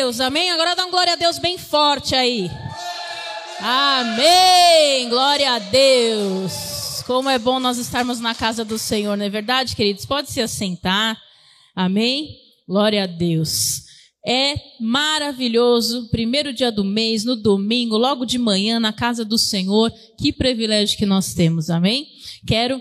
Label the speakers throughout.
Speaker 1: Deus, amém? Agora dá um glória a Deus bem forte aí. Amém, glória a Deus. Como é bom nós estarmos na casa do Senhor, não é verdade, queridos? Pode se assentar. Amém? Glória a Deus. É maravilhoso, primeiro dia do mês, no domingo, logo de manhã, na casa do Senhor. Que privilégio que nós temos, amém? Quero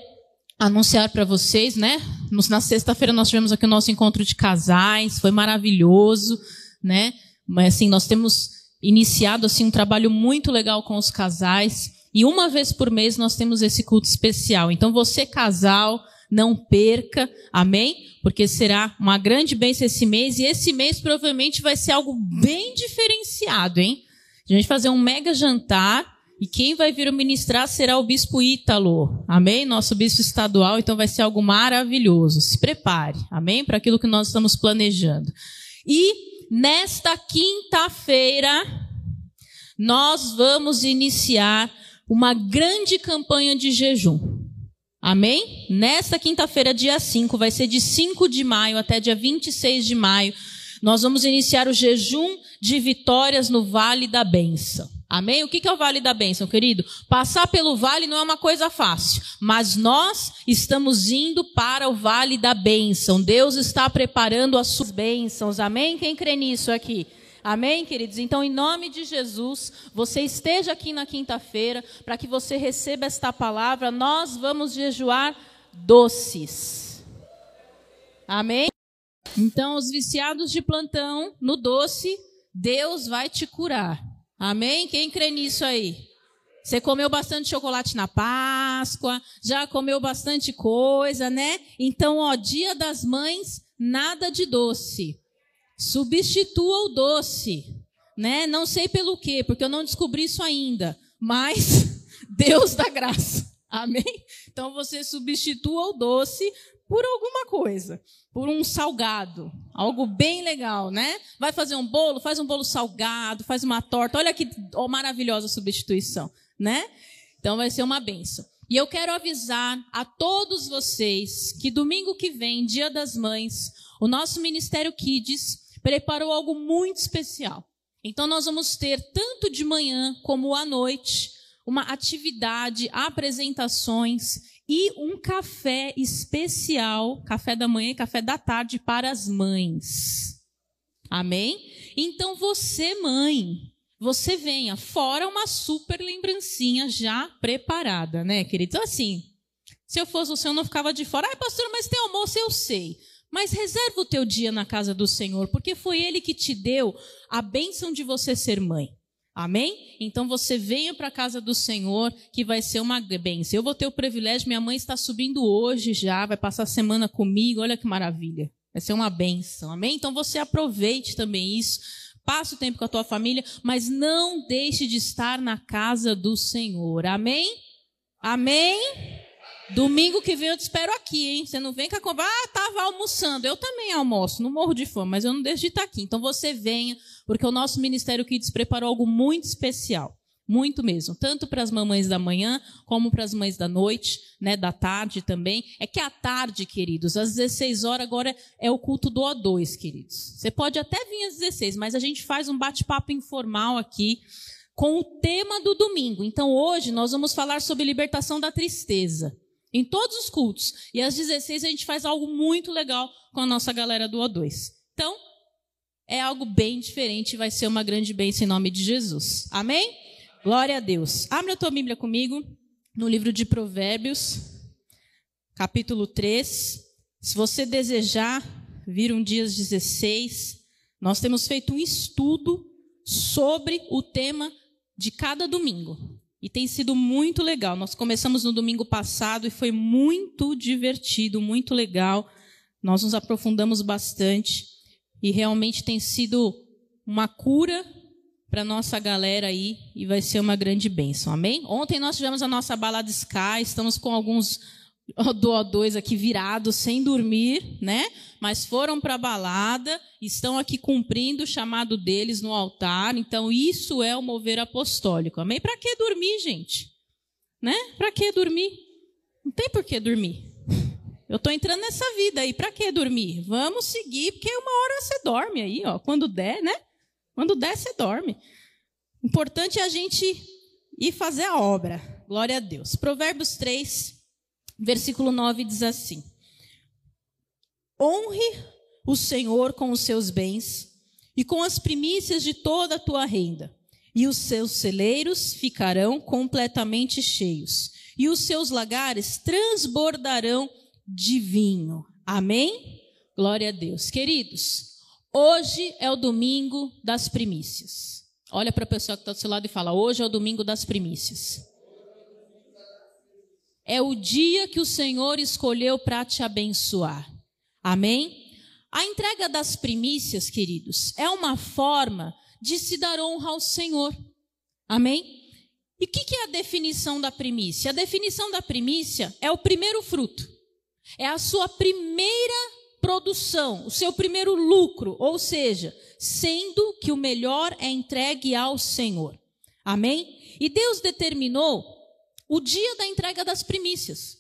Speaker 1: anunciar para vocês, né? Na sexta-feira nós tivemos aqui o nosso encontro de casais, foi maravilhoso, né? Mas assim, nós temos iniciado assim um trabalho muito legal com os casais, e uma vez por mês nós temos esse culto especial. Então você casal, não perca, amém? Porque será uma grande bênção esse mês, e esse mês provavelmente vai ser algo bem diferenciado, hein? A gente vai fazer um mega jantar, e quem vai vir ministrar será o bispo Ítalo. Amém? Nosso bispo estadual, então vai ser algo maravilhoso. Se prepare. Amém? Para aquilo que nós estamos planejando. E nesta quinta-feira nós vamos iniciar uma grande campanha de jejum. Amém? Nesta quinta-feira, dia 5, vai ser de 5 de maio até dia 26 de maio. Nós vamos iniciar o jejum de vitórias no Vale da Benção. Amém? O que é o vale da bênção, querido? Passar pelo vale não é uma coisa fácil, mas nós estamos indo para o vale da bênção. Deus está preparando as suas bênçãos. Amém? Quem crê nisso aqui? Amém, queridos? Então, em nome de Jesus, você esteja aqui na quinta-feira para que você receba esta palavra. Nós vamos jejuar doces. Amém? Então, os viciados de plantão no doce, Deus vai te curar. Amém? Quem crê nisso aí? Você comeu bastante chocolate na Páscoa, já comeu bastante coisa, né? Então, ó, dia das mães, nada de doce. Substitua o doce, né? Não sei pelo quê, porque eu não descobri isso ainda, mas Deus dá graça. Amém? Então você substitua o doce por alguma coisa, por um salgado, algo bem legal, né? Vai fazer um bolo, faz um bolo salgado, faz uma torta. Olha que oh, maravilhosa substituição, né? Então vai ser uma benção. E eu quero avisar a todos vocês que domingo que vem, Dia das Mães, o nosso Ministério Kids preparou algo muito especial. Então nós vamos ter tanto de manhã como à noite uma atividade, apresentações e um café especial, café da manhã e café da tarde para as mães. Amém? Então você, mãe, você venha, fora uma super lembrancinha já preparada, né, querido? Então, assim, se eu fosse você, eu não ficava de fora. Ai, pastor, mas tem almoço, eu sei. Mas reserva o teu dia na casa do Senhor, porque foi Ele que te deu a bênção de você ser mãe. Amém? Então você venha para a casa do Senhor, que vai ser uma bênção. Eu vou ter o privilégio, minha mãe está subindo hoje já, vai passar a semana comigo, olha que maravilha. Vai ser uma bênção. Amém? Então você aproveite também isso. Passe o tempo com a tua família, mas não deixe de estar na casa do Senhor. Amém? Amém? Domingo que vem eu te espero aqui, hein? Você não vem com a conversa. Ah, estava almoçando. Eu também almoço, não morro de fome, mas eu não deixo de estar aqui. Então você venha, porque o nosso Ministério Kids preparou algo muito especial. Muito mesmo. Tanto para as mamães da manhã, como para as mães da noite, né? Da tarde também. É que à tarde, queridos, às 16 horas agora é o culto do O2, queridos. Você pode até vir às 16, mas a gente faz um bate-papo informal aqui com o tema do domingo. Então hoje nós vamos falar sobre libertação da tristeza. Em todos os cultos. E às 16 a gente faz algo muito legal com a nossa galera do O2. Então, é algo bem diferente, vai ser uma grande bênção em nome de Jesus. Amém? Glória a Deus. Abre a tua Bíblia comigo no livro de Provérbios, capítulo 3. Se você desejar vir um dia 16, nós temos feito um estudo sobre o tema de cada domingo. E tem sido muito legal. Nós começamos no domingo passado e foi muito divertido, muito legal. Nós nos aprofundamos bastante e realmente tem sido uma cura para nossa galera aí e vai ser uma grande bênção. Amém? Ontem nós tivemos a nossa balada Sky, estamos com alguns do O2 aqui virados, sem dormir, né? Mas foram para a balada, estão aqui cumprindo o chamado deles no altar. Então, isso é o mover apostólico. Amém? Para que dormir, gente? Né? Para que dormir? Não tem por que dormir. Eu estou entrando nessa vida aí, para que dormir? Vamos seguir, porque uma hora você dorme aí, ó, quando der, né? Quando der, você dorme. Importante é a gente ir fazer a obra. Glória a Deus. Provérbios 3, versículo 9 diz assim: Honre o Senhor com os seus bens e com as primícias de toda a tua renda, e os seus celeiros ficarão completamente cheios, e os seus lagares transbordarão de vinho. Amém? Glória a Deus. Queridos, hoje é o domingo das primícias. Olha para a pessoa que está do seu lado e fala: hoje é o domingo das primícias. É o dia que o Senhor escolheu para te abençoar. Amém? A entrega das primícias, queridos, é uma forma de se dar honra ao Senhor. Amém? E o que, é a definição da primícia? A definição da primícia é o primeiro fruto, é a sua primeira produção, o seu primeiro lucro, ou seja, sendo que o melhor é entregue ao Senhor. Amém? E Deus determinou o dia da entrega das primícias,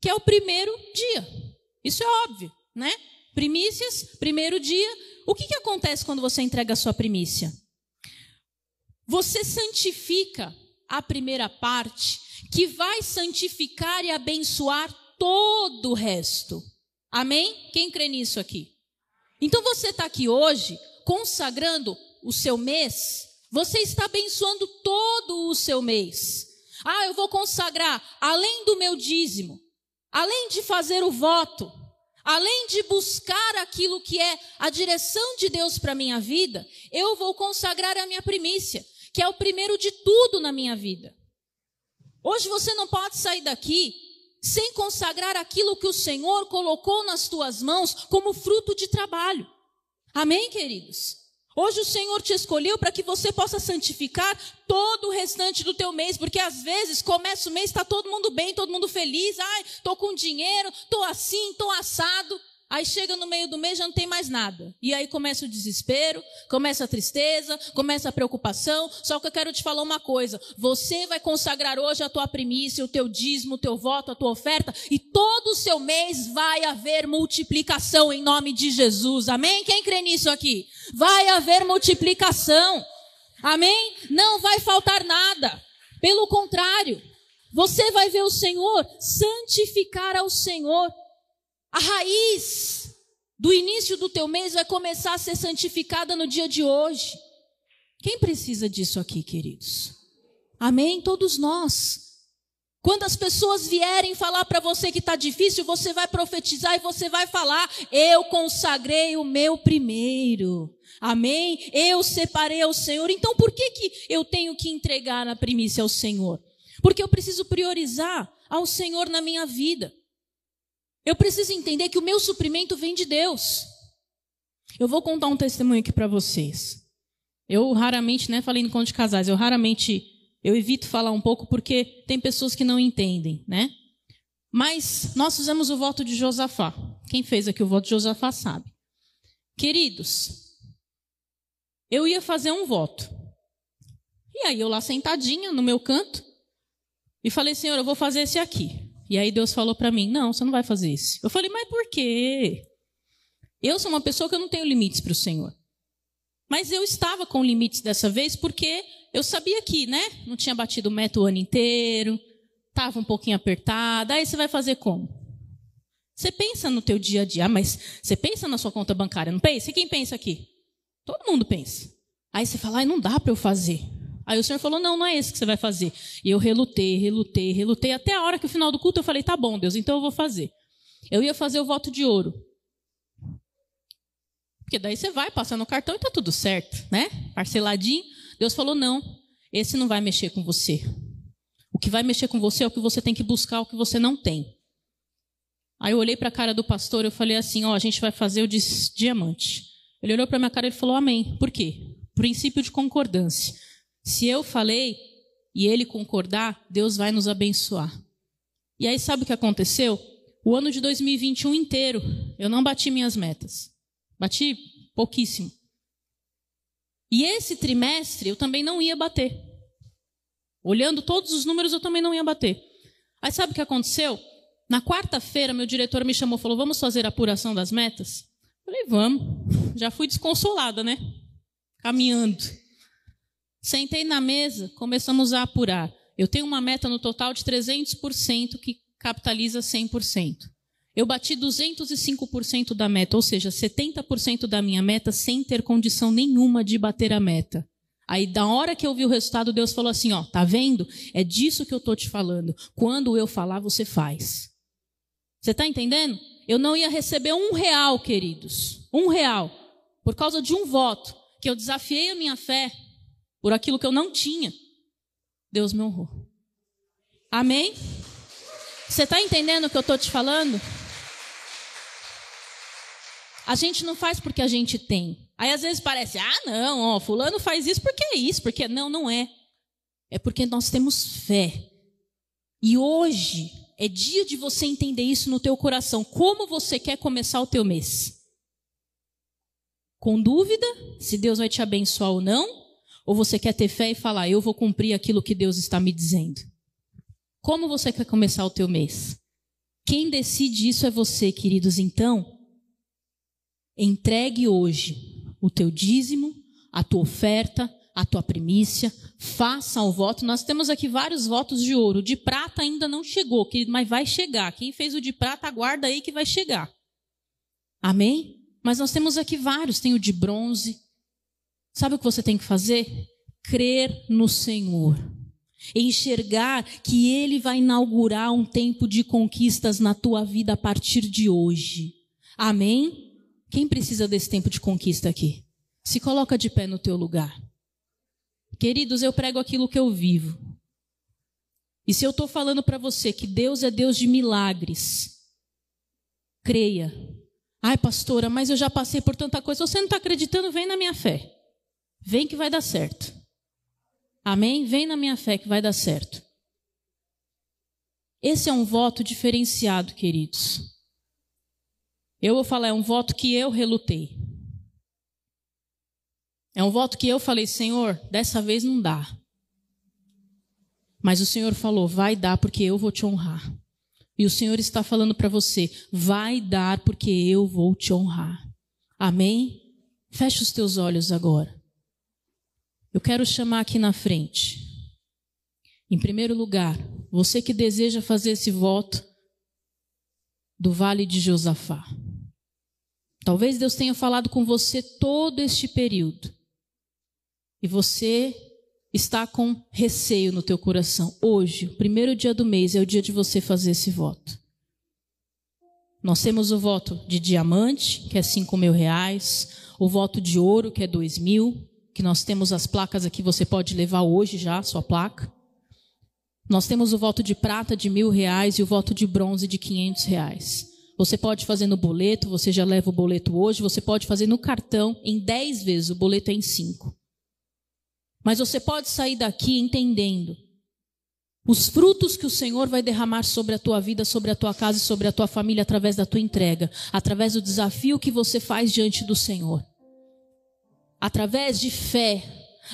Speaker 1: que é o primeiro dia. Isso é óbvio, né? Primícias, primeiro dia. O que, que acontece quando você entrega a sua primícia? Você santifica a primeira parte, que vai santificar e abençoar todo o resto. Amém? Quem crê nisso aqui? Então você está aqui hoje consagrando o seu mês, você está abençoando todo o seu mês. Ah, eu vou consagrar além do meu dízimo, além de fazer o voto, Além de buscar aquilo que é a direção de Deus para a minha vida, eu vou consagrar a minha primícia, que é o primeiro de tudo na minha vida. Hoje você não pode sair daqui sem consagrar aquilo que o Senhor colocou nas tuas mãos como fruto de trabalho. Amém, queridos? Hoje o Senhor te escolheu para que você possa santificar todo o restante do teu mês, porque às vezes começa o mês, está todo mundo bem, todo mundo feliz, ai, estou com dinheiro, estou assim, estou assado. Aí chega no meio do mês já não tem mais nada. E aí começa o desespero, começa a tristeza, começa a preocupação. Só que eu quero te falar uma coisa: você vai consagrar hoje a tua primícia, o teu dízimo, o teu voto, a tua oferta, e todo o seu mês vai haver multiplicação em nome de Jesus. Amém? Quem crê nisso aqui? Vai haver multiplicação. Amém? Não vai faltar nada. Pelo contrário, você vai ver o Senhor santificar ao Senhor a raiz do início do teu mês vai começar a ser santificada no dia de hoje. Quem precisa disso aqui, queridos? Amém? Todos nós. Quando as pessoas vierem falar para você que está difícil, você vai profetizar e você vai falar: Eu consagrei o meu primeiro. Amém? Eu separei ao Senhor. Então por que, que eu tenho que entregar a primícia ao Senhor? Porque eu preciso priorizar ao Senhor na minha vida. Eu preciso entender que o meu suprimento vem de Deus. Eu vou contar um testemunho aqui para vocês. Eu raramente, né, falei no conto de casais, eu raramente, eu evito falar um pouco porque tem pessoas que não entendem, né? Mas nós fizemos o voto de Josafá. Quem fez aqui o voto de Josafá sabe. Queridos, eu ia fazer um voto. E aí eu lá sentadinha no meu canto e falei, Senhor, eu vou fazer esse aqui. E aí Deus falou para mim: Não, você não vai fazer isso. Eu falei: Mas por quê? Eu sou uma pessoa que eu não tenho limites para o Senhor. Mas eu estava com limites dessa vez porque eu sabia que, né? Não tinha batido meta o ano inteiro, estava um pouquinho apertada. Aí você vai fazer como? Você pensa no teu dia a dia, ah, mas você pensa na sua conta bancária, não pensa? E quem pensa aqui? Todo mundo pensa. Aí você fala, não dá para eu fazer. Aí o Senhor falou: Não, não é esse que você vai fazer. E eu relutei, relutei, relutei. Até a hora que o final do culto eu falei: Tá bom, Deus, então eu vou fazer. Eu ia fazer o voto de ouro. Porque daí você vai, passa no cartão e tá tudo certo, né? Parceladinho. Deus falou: Não, esse não vai mexer com você. O que vai mexer com você é o que você tem que buscar, o que você não tem. Aí eu olhei para a cara do pastor eu falei assim: Ó, a gente vai fazer o diamante. Ele olhou para minha cara e falou: Amém. Por quê? Princípio de concordância. Se eu falei e ele concordar, Deus vai nos abençoar. E aí, sabe o que aconteceu? O ano de 2021 inteiro, eu não bati minhas metas. Bati pouquíssimo. E esse trimestre eu também não ia bater. Olhando todos os números, eu também não ia bater. Aí sabe o que aconteceu? Na quarta-feira, meu diretor me chamou e falou: Vamos fazer a apuração das metas? Falei: Vamos. Já fui desconsolada, né? caminhando. Sentei na mesa, começamos a apurar. Eu tenho uma meta no total de 300% que capitaliza 100%. Eu bati 205% da meta, ou seja, 70% da minha meta sem ter condição nenhuma de bater a meta. Aí, da hora que eu vi o resultado, Deus falou assim: Ó, tá vendo? É disso que eu tô te falando. Quando eu falar, você faz. Você tá entendendo? Eu não ia receber um real, queridos. Um real. Por causa de um voto. Que eu desafiei a minha fé por aquilo que eu não tinha. Deus me honrou. Amém? Você está entendendo o que eu estou te falando? A gente não faz porque a gente tem. Aí às vezes parece, ah, não, ó, fulano faz isso porque é isso, porque não, não é. É porque nós temos fé. E hoje é dia de você entender isso no teu coração. Como você quer começar o teu mês? Com dúvida se Deus vai te abençoar ou não? Ou você quer ter fé e falar, eu vou cumprir aquilo que Deus está me dizendo? Como você quer começar o teu mês? Quem decide isso é você, queridos. Então, entregue hoje o teu dízimo, a tua oferta, a tua primícia, faça o voto. Nós temos aqui vários votos de ouro. De prata ainda não chegou, querido, mas vai chegar. Quem fez o de prata, aguarda aí que vai chegar. Amém? Mas nós temos aqui vários. Tem o de bronze. Sabe o que você tem que fazer? Crer no Senhor enxergar que Ele vai inaugurar um tempo de conquistas na tua vida a partir de hoje. Amém? Quem precisa desse tempo de conquista aqui? Se coloca de pé no teu lugar. Queridos, eu prego aquilo que eu vivo. E se eu estou falando para você que Deus é Deus de milagres, creia. Ai, pastora, mas eu já passei por tanta coisa. Você não está acreditando, vem na minha fé. Vem que vai dar certo. Amém? Vem na minha fé que vai dar certo. Esse é um voto diferenciado, queridos. Eu vou falar, é um voto que eu relutei. É um voto que eu falei, Senhor, dessa vez não dá. Mas o Senhor falou, vai dar porque eu vou te honrar. E o Senhor está falando para você, vai dar porque eu vou te honrar. Amém? Feche os teus olhos agora. Eu quero chamar aqui na frente. Em primeiro lugar, você que deseja fazer esse voto do Vale de Josafá. Talvez Deus tenha falado com você todo este período. E você está com receio no teu coração. Hoje, o primeiro dia do mês, é o dia de você fazer esse voto. Nós temos o voto de diamante, que é cinco mil reais, o voto de ouro, que é dois mil, que nós temos as placas aqui, você pode levar hoje já a sua placa. Nós temos o voto de prata de mil reais e o voto de bronze de quinhentos reais. Você pode fazer no boleto, você já leva o boleto hoje, você pode fazer no cartão em dez vezes, o boleto é em cinco. Mas você pode sair daqui entendendo os frutos que o Senhor vai derramar sobre a tua vida, sobre a tua casa e sobre a tua família através da tua entrega, através do desafio que você faz diante do Senhor através de fé,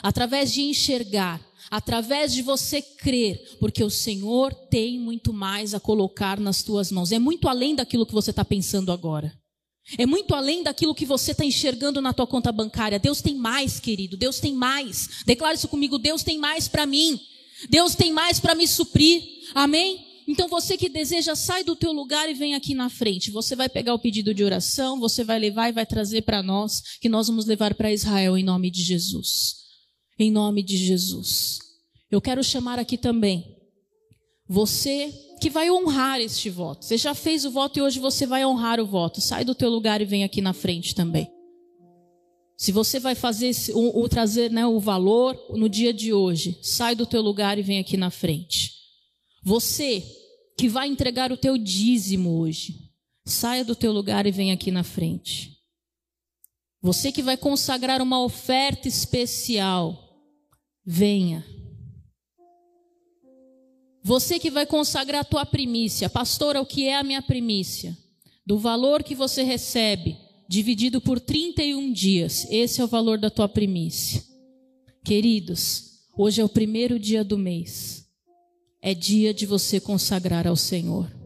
Speaker 1: através de enxergar, através de você crer, porque o Senhor tem muito mais a colocar nas tuas mãos. É muito além daquilo que você está pensando agora. É muito além daquilo que você está enxergando na tua conta bancária. Deus tem mais, querido. Deus tem mais. Declare isso comigo. Deus tem mais para mim. Deus tem mais para me suprir. Amém? Então você que deseja, sai do teu lugar e vem aqui na frente. Você vai pegar o pedido de oração, você vai levar e vai trazer para nós, que nós vamos levar para Israel em nome de Jesus. Em nome de Jesus. Eu quero chamar aqui também você que vai honrar este voto. Você já fez o voto e hoje você vai honrar o voto. Sai do teu lugar e vem aqui na frente também. Se você vai fazer o, o trazer né, o valor no dia de hoje, sai do teu lugar e vem aqui na frente. Você que vai entregar o teu dízimo hoje, saia do teu lugar e vem aqui na frente. Você que vai consagrar uma oferta especial, venha. Você que vai consagrar a tua primícia, pastora, o que é a minha primícia? Do valor que você recebe, dividido por 31 dias, esse é o valor da tua primícia. Queridos, hoje é o primeiro dia do mês é dia de você consagrar ao Senhor.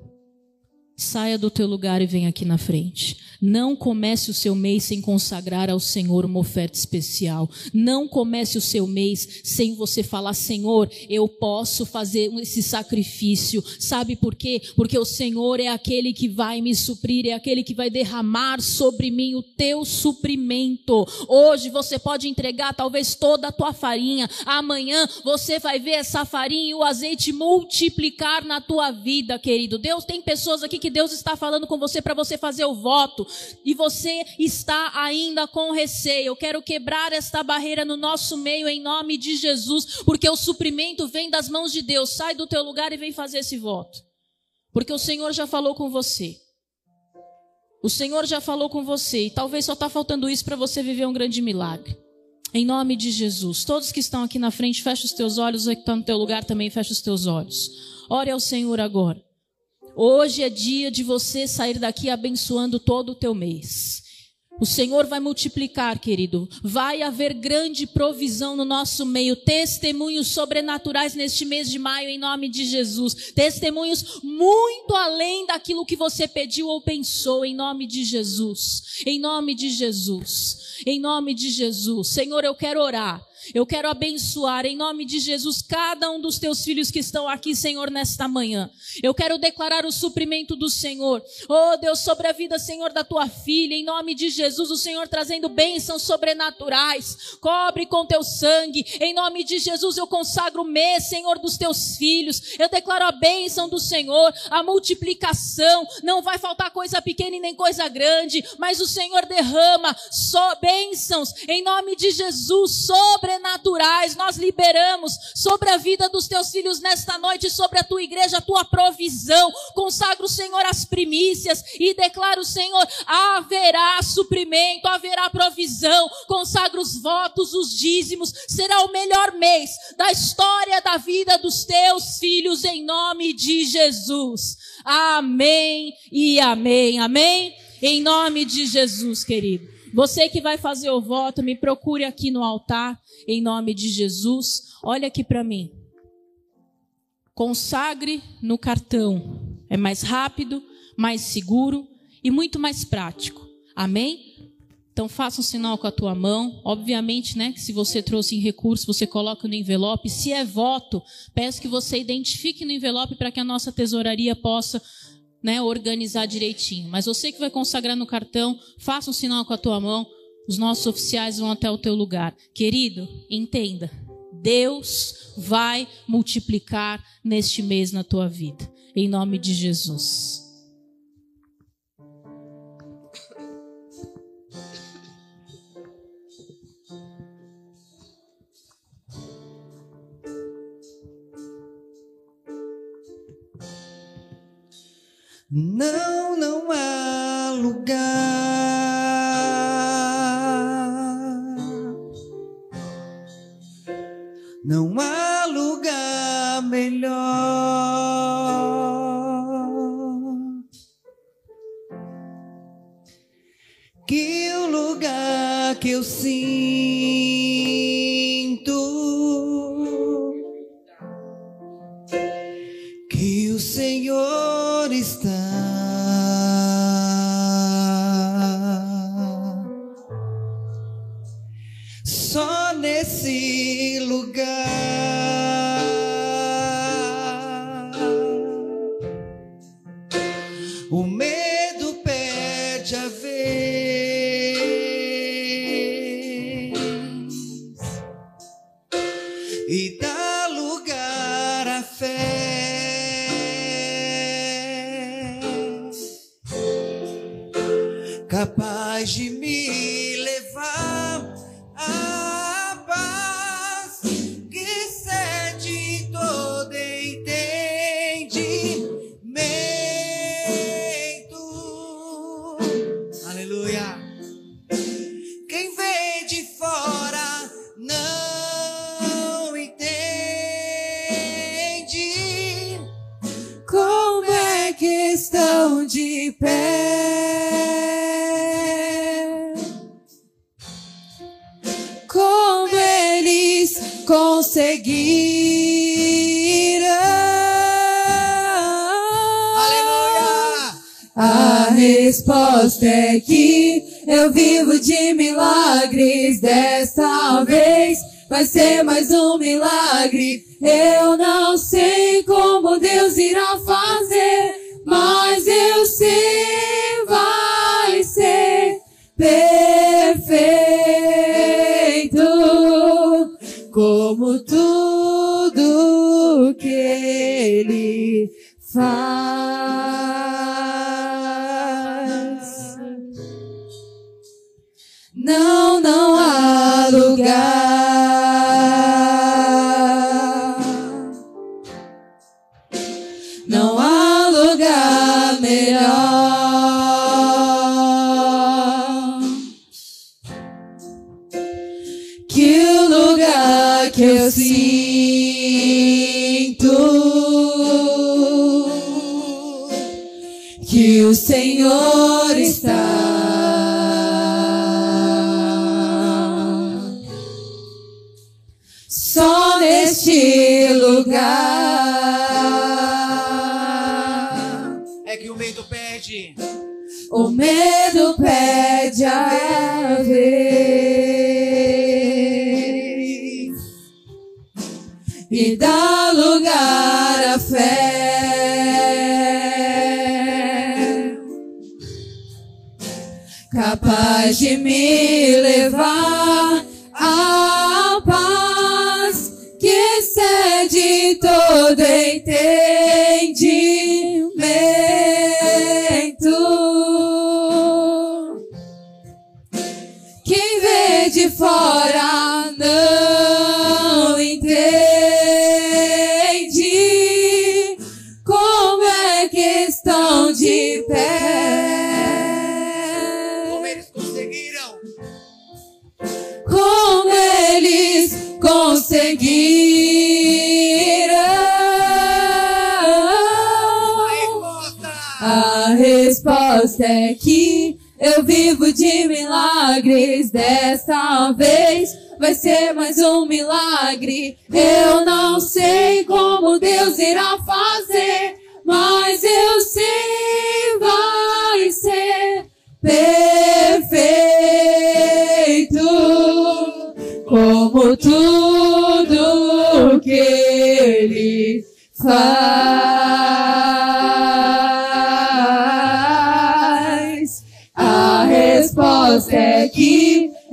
Speaker 1: Saia do teu lugar e venha aqui na frente. Não comece o seu mês sem consagrar ao Senhor uma oferta especial. Não comece o seu mês sem você falar, Senhor, eu posso fazer esse sacrifício. Sabe por quê? Porque o Senhor é aquele que vai me suprir, é aquele que vai derramar sobre mim o teu suprimento. Hoje você pode entregar talvez toda a tua farinha. Amanhã você vai ver essa farinha e o azeite multiplicar na tua vida, querido. Deus tem pessoas aqui que Deus está falando com você para você fazer o voto e você está ainda com receio. Eu quero quebrar esta barreira no nosso meio em nome de Jesus, porque o suprimento vem das mãos de Deus. Sai do teu lugar e vem fazer esse voto. Porque o Senhor já falou com você. O Senhor já falou com você e talvez só está faltando isso para você viver um grande milagre. Em nome de Jesus. Todos que estão aqui na frente, fecha os teus olhos. Você que está no teu lugar também, fecha os teus olhos. Ore ao Senhor agora. Hoje é dia de você sair daqui abençoando todo o teu mês. O Senhor vai multiplicar, querido. Vai haver grande provisão no nosso meio. Testemunhos sobrenaturais neste mês de maio, em nome de Jesus. Testemunhos muito além daquilo que você pediu ou pensou, em nome de Jesus. Em nome de Jesus. Em nome de Jesus. Senhor, eu quero orar eu quero abençoar em nome de Jesus cada um dos teus filhos que estão aqui, Senhor, nesta manhã. Eu quero declarar o suprimento do Senhor. Oh, Deus, sobre a vida, Senhor, da tua filha, em nome de Jesus, o Senhor trazendo bênçãos sobrenaturais. Cobre com teu sangue. Em nome de Jesus, eu consagro o mês, Senhor, dos teus filhos. Eu declaro a bênção do Senhor, a multiplicação. Não vai faltar coisa pequena e nem coisa grande, mas o Senhor derrama só bênçãos em nome de Jesus sobre sobrenaturais nós liberamos sobre a vida dos teus filhos nesta noite, sobre a tua igreja, a tua provisão. Consagro, Senhor, as primícias e declaro, Senhor, haverá suprimento, haverá provisão. Consagro os votos, os dízimos. Será o melhor mês da história da vida dos teus filhos, em nome de Jesus. Amém e amém. Amém? Em nome de Jesus, querido. Você que vai fazer o voto, me procure aqui no altar, em nome de Jesus. Olha aqui para mim. Consagre no cartão. É mais rápido, mais seguro e muito mais prático. Amém? Então faça um sinal com a tua mão. Obviamente, né, que se você trouxe em recurso, você coloca no envelope. Se é voto, peço que você identifique no envelope para que a nossa tesouraria possa né, organizar direitinho. Mas você que vai consagrar no cartão, faça um sinal com a tua mão. Os nossos oficiais vão até o teu lugar. Querido, entenda. Deus vai multiplicar neste mês na tua vida. Em nome de Jesus.
Speaker 2: Não, não há lugar. Não há lugar melhor que o lugar que eu sinto levar
Speaker 3: resposta é que eu vivo de milagres. Desta vez vai ser mais um milagre. Eu não sei como Deus irá fazer, mas eu sei vai ser perfeito como tudo que ele faz. Não, não há lugar. Não há lugar melhor que o lugar que eu sinto que o Senhor lugar.
Speaker 4: É que o medo pede.
Speaker 3: O medo pede a vez e dá lugar à fé, capaz de me levar entendimento.
Speaker 4: Resposta
Speaker 3: é que eu vivo de milagres. Desta vez vai ser mais um milagre. Eu não sei como Deus irá fazer, mas eu sei vai ser perfeito. Como tudo que Ele faz.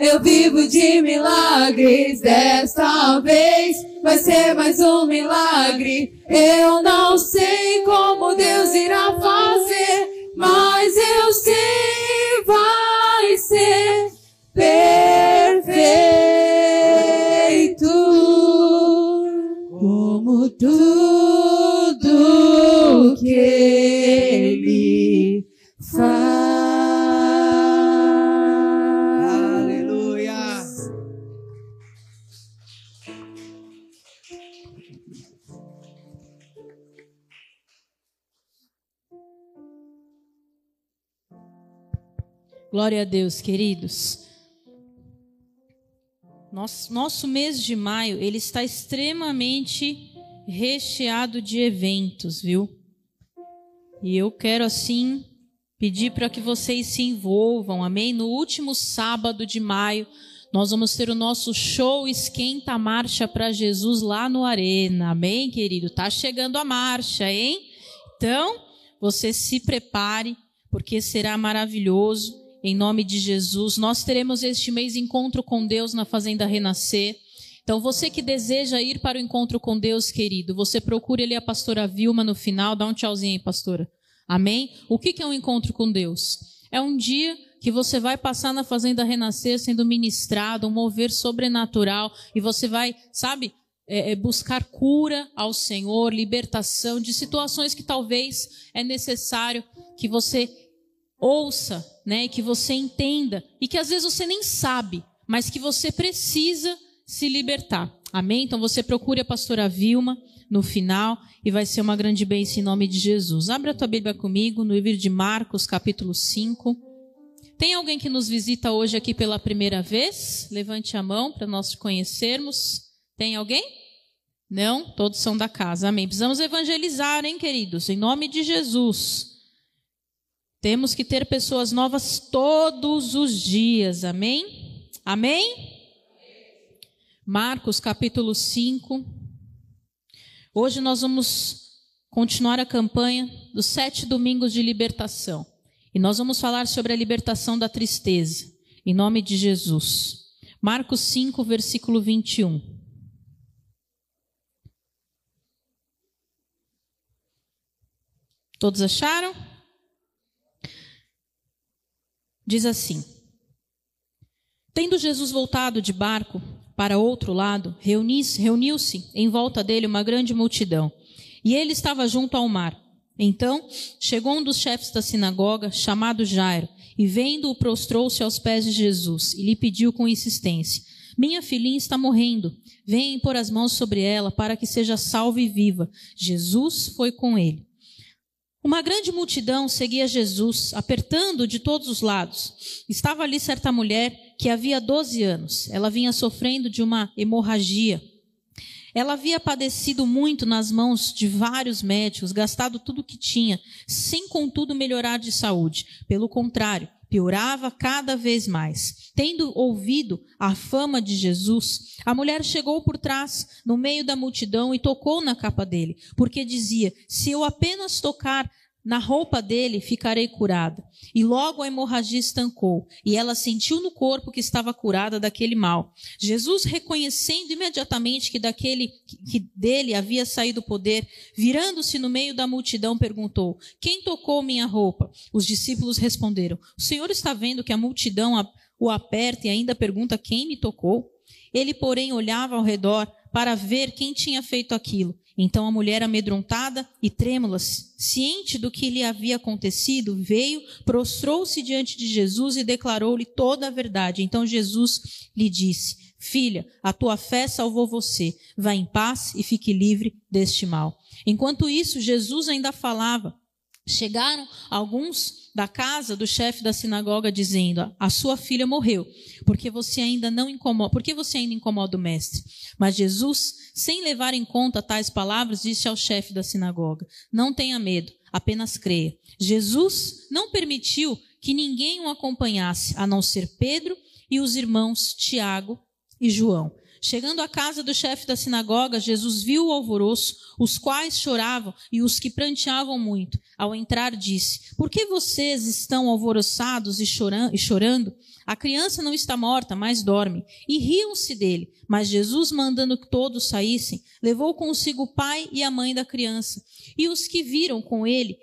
Speaker 3: Eu vivo de milagres. Desta vez vai ser mais um milagre. Eu não sei como Deus irá fazer, mas eu sei vai ser perfeito como tudo
Speaker 1: Glória a Deus, queridos. Nosso, nosso mês de maio, ele está extremamente recheado de eventos, viu? E eu quero assim pedir para que vocês se envolvam, amém? No último sábado de maio, nós vamos ter o nosso show Esquenta a Marcha para Jesus lá no Arena, amém, querido? Tá chegando a marcha, hein? Então, você se prepare, porque será maravilhoso. Em nome de Jesus, nós teremos este mês encontro com Deus na Fazenda Renascer. Então, você que deseja ir para o encontro com Deus, querido, você procure ali a pastora Vilma no final, dá um tchauzinho aí, pastora. Amém? O que é um encontro com Deus? É um dia que você vai passar na Fazenda Renascer sendo ministrado, um mover sobrenatural, e você vai, sabe, é, é, buscar cura ao Senhor, libertação de situações que talvez é necessário que você ouça, né, e que você entenda, e que às vezes você nem sabe, mas que você precisa se libertar. Amém? Então você procure a pastora Vilma no final e vai ser uma grande bênção em nome de Jesus. Abra a tua Bíblia comigo no livro de Marcos, capítulo 5. Tem alguém que nos visita hoje aqui pela primeira vez? Levante a mão para nós te conhecermos. Tem alguém? Não? Todos são da casa. Amém. Precisamos evangelizar, hein, queridos? Em nome de Jesus. Temos que ter pessoas novas todos os dias, amém? Amém? Marcos capítulo 5. Hoje nós vamos continuar a campanha dos sete domingos de libertação. E nós vamos falar sobre a libertação da tristeza, em nome de Jesus. Marcos 5, versículo 21. Todos acharam? Diz assim: Tendo Jesus voltado de barco para outro lado, reuniu-se em volta dele uma grande multidão, e ele estava junto ao mar. Então chegou um dos chefes da sinagoga, chamado Jairo, e vendo-o prostrou-se aos pés de Jesus e lhe pediu com insistência: Minha filhinha está morrendo. Venha pôr as mãos sobre ela para que seja salva e viva. Jesus foi com ele. Uma grande multidão seguia Jesus, apertando de todos os lados. Estava ali certa mulher que havia 12 anos. Ela vinha sofrendo de uma hemorragia. Ela havia padecido muito nas mãos de vários médicos, gastado tudo o que tinha, sem contudo melhorar de saúde. Pelo contrário, piorava cada vez mais. Tendo ouvido a fama de Jesus, a mulher chegou por trás, no meio da multidão, e tocou na capa dele, porque dizia: Se eu apenas tocar na roupa dele ficarei curada. E logo a hemorragia estancou, e ela sentiu no corpo que estava curada daquele mal. Jesus, reconhecendo imediatamente que daquele que dele havia saído o poder, virando-se no meio da multidão, perguntou: Quem tocou minha roupa? Os discípulos responderam: O Senhor está vendo que a multidão o aperta e ainda pergunta quem me tocou? Ele, porém, olhava ao redor para ver quem tinha feito aquilo. Então a mulher, amedrontada e trêmula, ciente do que lhe havia acontecido, veio, prostrou-se diante de Jesus e declarou-lhe toda a verdade. Então Jesus lhe disse: Filha, a tua fé salvou você. Vá em paz e fique livre deste mal. Enquanto isso, Jesus ainda falava. Chegaram alguns da casa do chefe da sinagoga dizendo: A sua filha morreu, porque você ainda não incomoda, porque você ainda incomoda o mestre. Mas Jesus, sem levar em conta tais palavras, disse ao chefe da sinagoga: Não tenha medo, apenas creia. Jesus não permitiu que ninguém o acompanhasse, a não ser Pedro e os irmãos Tiago e João. Chegando à casa do chefe da sinagoga, Jesus viu o alvoroço, os quais choravam e os que pranteavam muito. Ao entrar, disse: Por que vocês estão alvoroçados e chorando? A criança não está morta, mas dorme. E riam-se dele. Mas Jesus, mandando que todos saíssem, levou consigo o pai e a mãe da criança. E os que viram com ele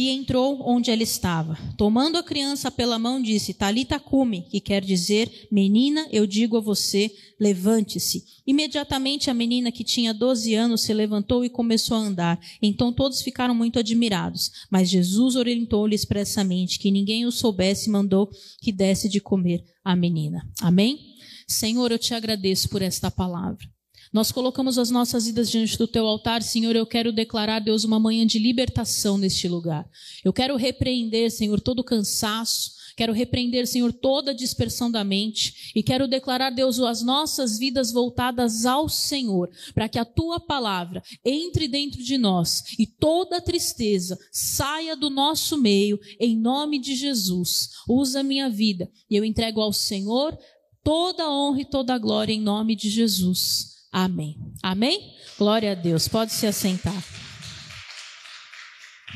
Speaker 1: e entrou onde ela estava. Tomando a criança pela mão, disse: Talita cume, que quer dizer: Menina, eu digo a você, levante-se. Imediatamente a menina que tinha 12 anos se levantou e começou a andar. Então todos ficaram muito admirados. Mas Jesus orientou-lhe expressamente que ninguém o soubesse e mandou que desse de comer à menina. Amém? Senhor, eu te agradeço por esta palavra. Nós colocamos as nossas vidas diante do teu altar, Senhor. Eu quero declarar, Deus, uma manhã de libertação neste lugar. Eu quero repreender, Senhor, todo cansaço. Quero repreender, Senhor, toda dispersão da mente. E quero declarar, Deus, as nossas vidas voltadas ao Senhor, para que a tua palavra entre dentro de nós e toda tristeza saia do nosso meio, em nome de Jesus. Usa minha vida e eu entrego ao Senhor toda a honra e toda a glória em nome de Jesus. Amém. Amém? Glória a Deus. Pode se assentar.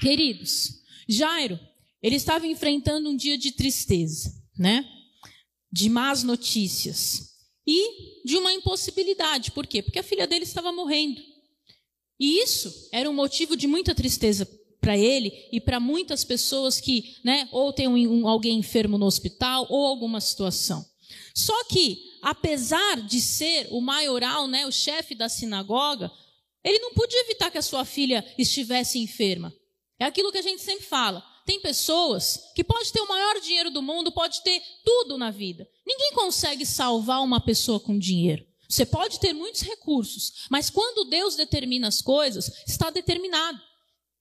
Speaker 1: Queridos, Jairo, ele estava enfrentando um dia de tristeza, né? De más notícias e de uma impossibilidade. Por quê? Porque a filha dele estava morrendo. E isso era um motivo de muita tristeza para ele e para muitas pessoas que, né, ou tem um, um, alguém enfermo no hospital ou alguma situação. Só que apesar de ser o maioral, né, o chefe da sinagoga, ele não podia evitar que a sua filha estivesse enferma. É aquilo que a gente sempre fala. Tem pessoas que pode ter o maior dinheiro do mundo, pode ter tudo na vida. Ninguém consegue salvar uma pessoa com dinheiro. Você pode ter muitos recursos, mas quando Deus determina as coisas, está determinado.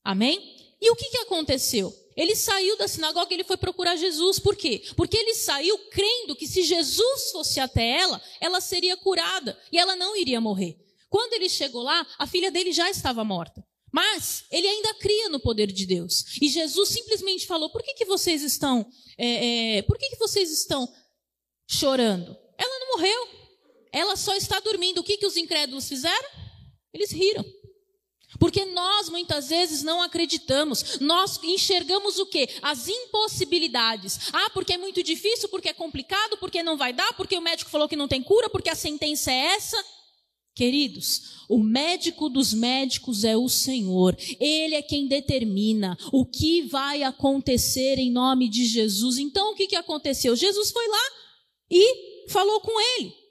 Speaker 1: Amém? E o que, que aconteceu? Ele saiu da sinagoga e ele foi procurar Jesus. Por quê? Porque ele saiu crendo que se Jesus fosse até ela, ela seria curada e ela não iria morrer. Quando ele chegou lá, a filha dele já estava morta. Mas ele ainda cria no poder de Deus. E Jesus simplesmente falou: por que, que vocês estão. É, é, por que, que vocês estão chorando? Ela não morreu. Ela só está dormindo. O que, que os incrédulos fizeram? Eles riram. Porque nós muitas vezes não acreditamos. Nós enxergamos o quê? As impossibilidades. Ah, porque é muito difícil, porque é complicado, porque não vai dar, porque o médico falou que não tem cura, porque a sentença é essa. Queridos, o médico dos médicos é o Senhor. Ele é quem determina o que vai acontecer em nome de Jesus. Então, o que, que aconteceu? Jesus foi lá e falou com ele.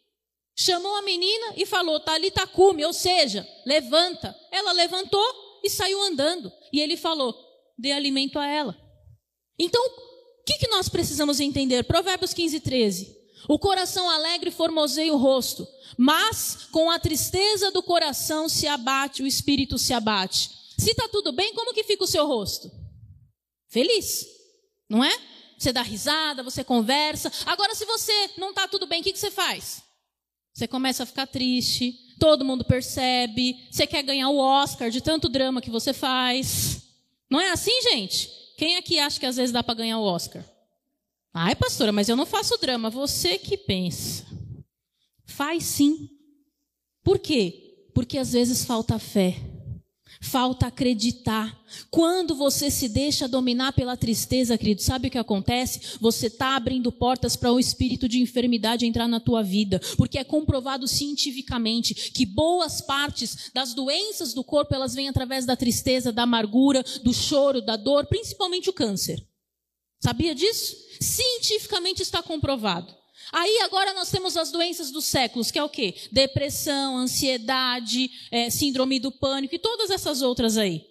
Speaker 1: Chamou a menina e falou, Talita cume, ou seja, levanta. Ela levantou e saiu andando. E ele falou, dê alimento a ela. Então, o que, que nós precisamos entender? Provérbios 15, 13. O coração alegre formoseia o rosto, mas com a tristeza do coração se abate, o espírito se abate. Se está tudo bem, como que fica o seu rosto? Feliz, não é? Você dá risada, você conversa. Agora, se você não está tudo bem, o que, que você faz? Você começa a ficar triste, todo mundo percebe, você quer ganhar o Oscar de tanto drama que você faz. Não é assim, gente? Quem aqui acha que às vezes dá para ganhar o Oscar? Ai, pastora, mas eu não faço drama. Você que pensa. Faz sim. Por quê? Porque às vezes falta fé. Falta acreditar. Quando você se deixa dominar pela tristeza, querido, sabe o que acontece? Você está abrindo portas para o espírito de enfermidade entrar na tua vida. Porque é comprovado cientificamente que boas partes das doenças do corpo elas vêm através da tristeza, da amargura, do choro, da dor, principalmente o câncer. Sabia disso? Cientificamente está comprovado. Aí agora nós temos as doenças dos séculos, que é o quê? Depressão, ansiedade, é, síndrome do pânico e todas essas outras aí.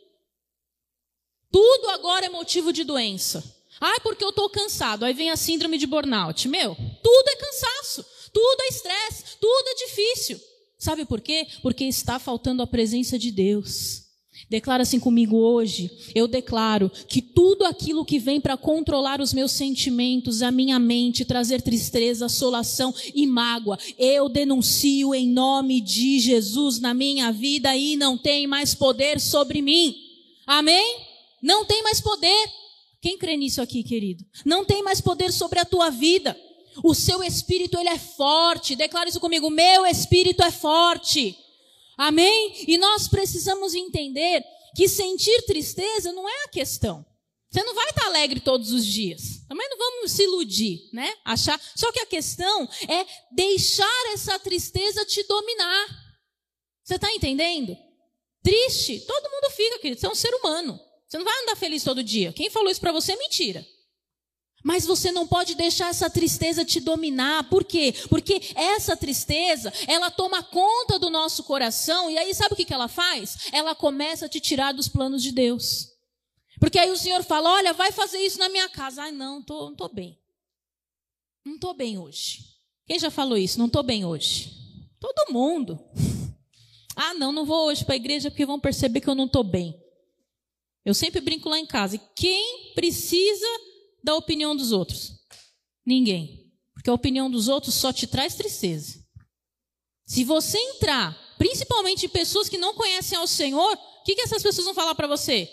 Speaker 1: Tudo agora é motivo de doença. Ah, porque eu estou cansado. Aí vem a síndrome de burnout. Meu, tudo é cansaço, tudo é estresse, tudo é difícil. Sabe por quê? Porque está faltando a presença de Deus. Declara assim comigo hoje. Eu declaro que tudo aquilo que vem para controlar os meus sentimentos, a minha mente, trazer tristeza, assolação e mágoa, eu denuncio em nome de Jesus na minha vida e não tem mais poder sobre mim. Amém? Não tem mais poder. Quem crê nisso aqui, querido? Não tem mais poder sobre a tua vida. O seu espírito ele é forte. Declara isso comigo. Meu espírito é forte. Amém? E nós precisamos entender que sentir tristeza não é a questão. Você não vai estar alegre todos os dias. Também não vamos se iludir, né? Achar. Só que a questão é deixar essa tristeza te dominar. Você está entendendo? Triste, todo mundo fica, querido. Você é um ser humano. Você não vai andar feliz todo dia. Quem falou isso para você é mentira. Mas você não pode deixar essa tristeza te dominar. Por quê? Porque essa tristeza, ela toma conta do nosso coração e aí sabe o que, ela faz? Ela começa a te tirar dos planos de Deus. Porque aí o Senhor fala: Olha, vai fazer isso na minha casa. Ai, não, tô, não estou bem. Não estou bem hoje. Quem já falou isso? Não estou bem hoje. Todo mundo. Ah, não, não vou hoje para a igreja porque vão perceber que eu não estou bem. Eu sempre brinco lá em casa. Quem precisa da opinião dos outros? Ninguém. Porque a opinião dos outros só te traz tristeza. Se você entrar, principalmente em pessoas que não conhecem ao Senhor, o que, que essas pessoas vão falar para você?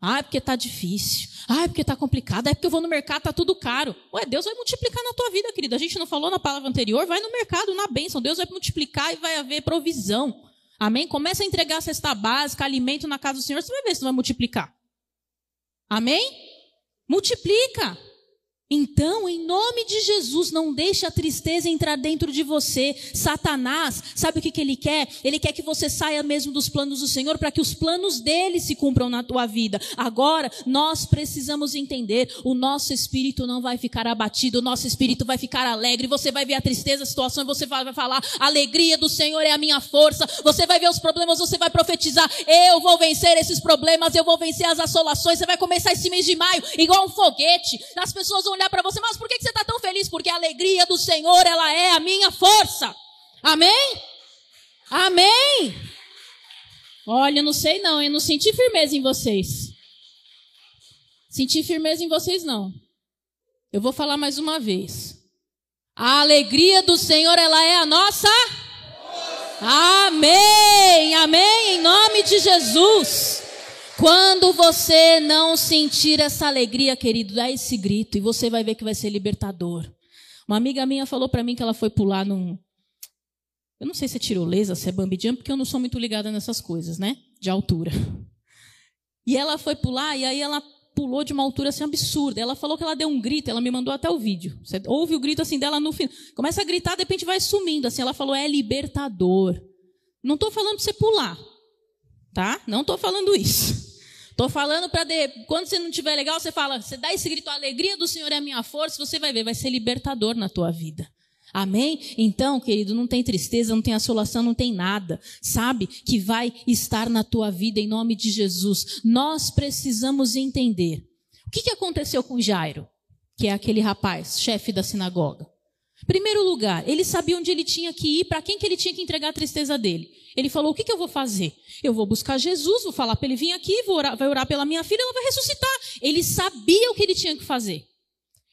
Speaker 1: Ah, é porque está difícil. Ah, é porque está complicado. É porque eu vou no mercado, está tudo caro. Ué, Deus vai multiplicar na tua vida, querida. A gente não falou na palavra anterior? Vai no mercado, na bênção. Deus vai multiplicar e vai haver provisão. Amém? Começa a entregar a cesta básica, alimento na casa do Senhor, você vai ver se vai multiplicar. Amém? Multiplica. Então, em nome de Jesus, não deixe a tristeza entrar dentro de você. Satanás, sabe o que, que ele quer? Ele quer que você saia mesmo dos planos do Senhor para que os planos dele se cumpram na tua vida. Agora, nós precisamos entender: o nosso espírito não vai ficar abatido, o nosso espírito vai ficar alegre. Você vai ver a tristeza, a situação, e você vai falar: a alegria do Senhor é a minha força. Você vai ver os problemas, você vai profetizar: eu vou vencer esses problemas, eu vou vencer as assolações. Você vai começar esse mês de maio igual um foguete. As pessoas vão olhar para você, mas por que você está tão feliz? Porque a alegria do Senhor, ela é a minha força. Amém? Amém? Olha, não sei não, eu não senti firmeza em vocês. Senti firmeza em vocês não. Eu vou falar mais uma vez. A alegria do Senhor, ela é a nossa. Amém, amém, em nome de Jesus. Quando você não sentir essa alegria, querido, dá esse grito e você vai ver que vai ser libertador. Uma amiga minha falou para mim que ela foi pular num. Eu não sei se é tirolesa, se é bambi jump, porque eu não sou muito ligada nessas coisas, né? De altura. E ela foi pular e aí ela pulou de uma altura assim absurda. Ela falou que ela deu um grito, ela me mandou até o vídeo. Você ouve o grito assim dela no fim. Começa a gritar, de repente vai sumindo. Assim, ela falou: é libertador. Não estou falando para você pular, tá? Não estou falando isso. Estou falando para quando você não estiver legal, você fala, você dá esse grito, a alegria do Senhor é a minha força, você vai ver, vai ser libertador na tua vida. Amém? Então, querido, não tem tristeza, não tem assolação, não tem nada. Sabe que vai estar na tua vida em nome de Jesus. Nós precisamos entender. O que, que aconteceu com Jairo, que é aquele rapaz, chefe da sinagoga? Primeiro lugar, ele sabia onde ele tinha que ir, para quem que ele tinha que entregar a tristeza dele. Ele falou: O que, que eu vou fazer? Eu vou buscar Jesus, vou falar para ele vir aqui, vou orar, vai orar pela minha filha, ela vai ressuscitar. Ele sabia o que ele tinha que fazer.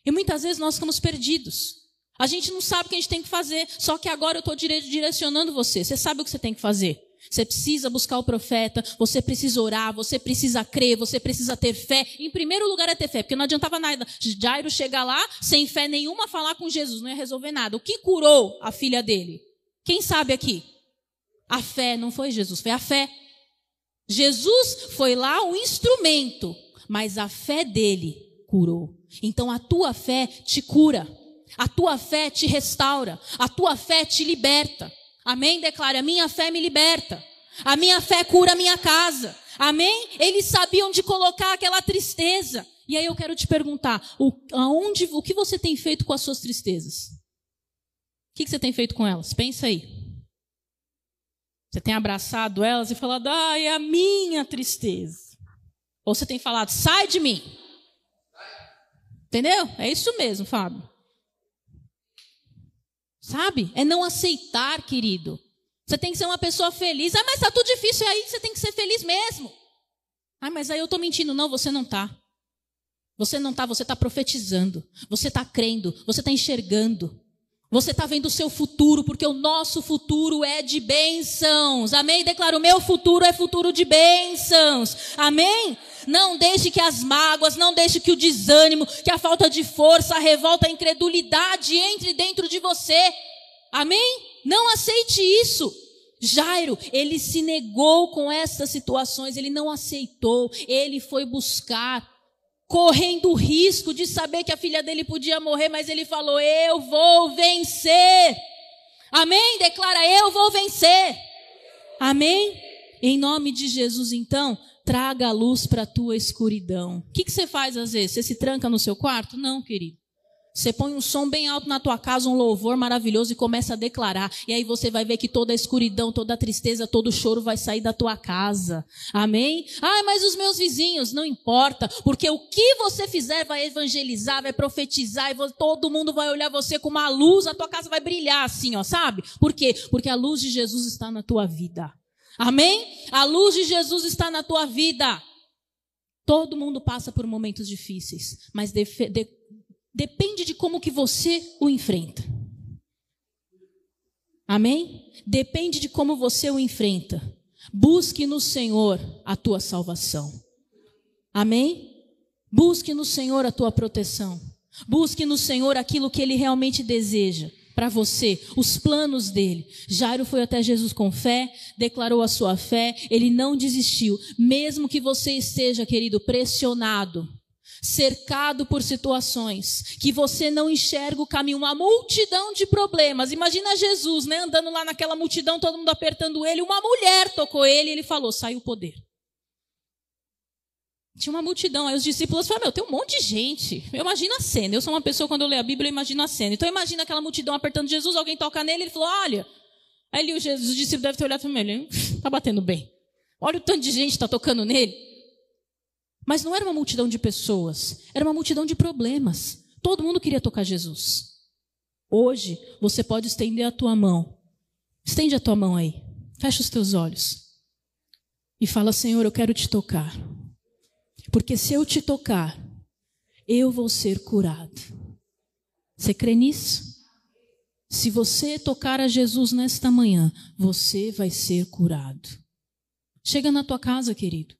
Speaker 1: E muitas vezes nós ficamos perdidos. A gente não sabe o que a gente tem que fazer, só que agora eu estou direcionando você. Você sabe o que você tem que fazer. Você precisa buscar o profeta, você precisa orar, você precisa crer, você precisa ter fé. Em primeiro lugar é ter fé, porque não adiantava nada. Jairo chegar lá sem fé nenhuma falar com Jesus, não ia resolver nada. O que curou a filha dele? Quem sabe aqui? A fé, não foi Jesus, foi a fé. Jesus foi lá o instrumento, mas a fé dele curou. Então a tua fé te cura. A tua fé te restaura, a tua fé te liberta. Amém? Declare: a minha fé me liberta. A minha fé cura a minha casa. Amém? Eles sabiam de colocar aquela tristeza. E aí eu quero te perguntar: o, aonde, o que você tem feito com as suas tristezas? O que, que você tem feito com elas? Pensa aí. Você tem abraçado elas e falado, ah, é a minha tristeza. Ou você tem falado, sai de mim. Entendeu? É isso mesmo, Fábio. Sabe? É não aceitar, querido. Você tem que ser uma pessoa feliz. Ah, mas tá tudo difícil, é aí você tem que ser feliz mesmo. Ah, mas aí eu tô mentindo. Não, você não tá. Você não tá, você tá profetizando. Você tá crendo, você tá enxergando. Você está vendo o seu futuro, porque o nosso futuro é de bênçãos. Amém? Declaro: meu futuro é futuro de bênçãos. Amém? Não deixe que as mágoas, não deixe que o desânimo, que a falta de força, a revolta, a incredulidade entre dentro de você. Amém? Não aceite isso. Jairo, ele se negou com essas situações, ele não aceitou, ele foi buscar correndo o risco de saber que a filha dele podia morrer, mas ele falou: Eu vou vencer. Amém? Declara: Eu vou vencer. Amém? Em nome de Jesus, então, traga a luz para a tua escuridão. O que, que você faz às vezes? Você se tranca no seu quarto? Não, querido. Você põe um som bem alto na tua casa, um louvor maravilhoso e começa a declarar. E aí você vai ver que toda a escuridão, toda a tristeza, todo o choro vai sair da tua casa. Amém? Ah, mas os meus vizinhos, não importa, porque o que você fizer vai evangelizar, vai profetizar e todo mundo vai olhar você com uma luz, a tua casa vai brilhar assim, ó, sabe? Por quê? Porque a luz de Jesus está na tua vida. Amém? A luz de Jesus está na tua vida. Todo mundo passa por momentos difíceis, mas de, de, Depende de como que você o enfrenta. Amém? Depende de como você o enfrenta. Busque no Senhor a tua salvação. Amém? Busque no Senhor a tua proteção. Busque no Senhor aquilo que ele realmente deseja para você, os planos dele. Jairo foi até Jesus com fé, declarou a sua fé, ele não desistiu, mesmo que você esteja, querido, pressionado cercado por situações que você não enxerga o caminho, uma multidão de problemas. Imagina Jesus, né, andando lá naquela multidão, todo mundo apertando ele, uma mulher tocou ele e ele falou: "Sai o poder". Tinha uma multidão, aí os discípulos falaram: Meu, tem um monte de gente. Eu imagino a cena. Eu sou uma pessoa, quando eu leio a Bíblia, eu imagino a cena. Então, imagina aquela multidão apertando Jesus, alguém toca nele, ele falou: Olha. Aí ele, os discípulos devem ter olhado para ele: Está batendo bem. Olha o tanto de gente está tocando nele. Mas não era uma multidão de pessoas, era uma multidão de problemas. Todo mundo queria tocar Jesus. Hoje, você pode estender a tua mão. Estende a tua mão aí. Fecha os teus olhos. E fala: Senhor, eu quero te tocar. Porque se eu te tocar, eu vou ser curado. Você crê nisso? Se você tocar a Jesus nesta manhã, você vai ser curado. Chega na tua casa, querido.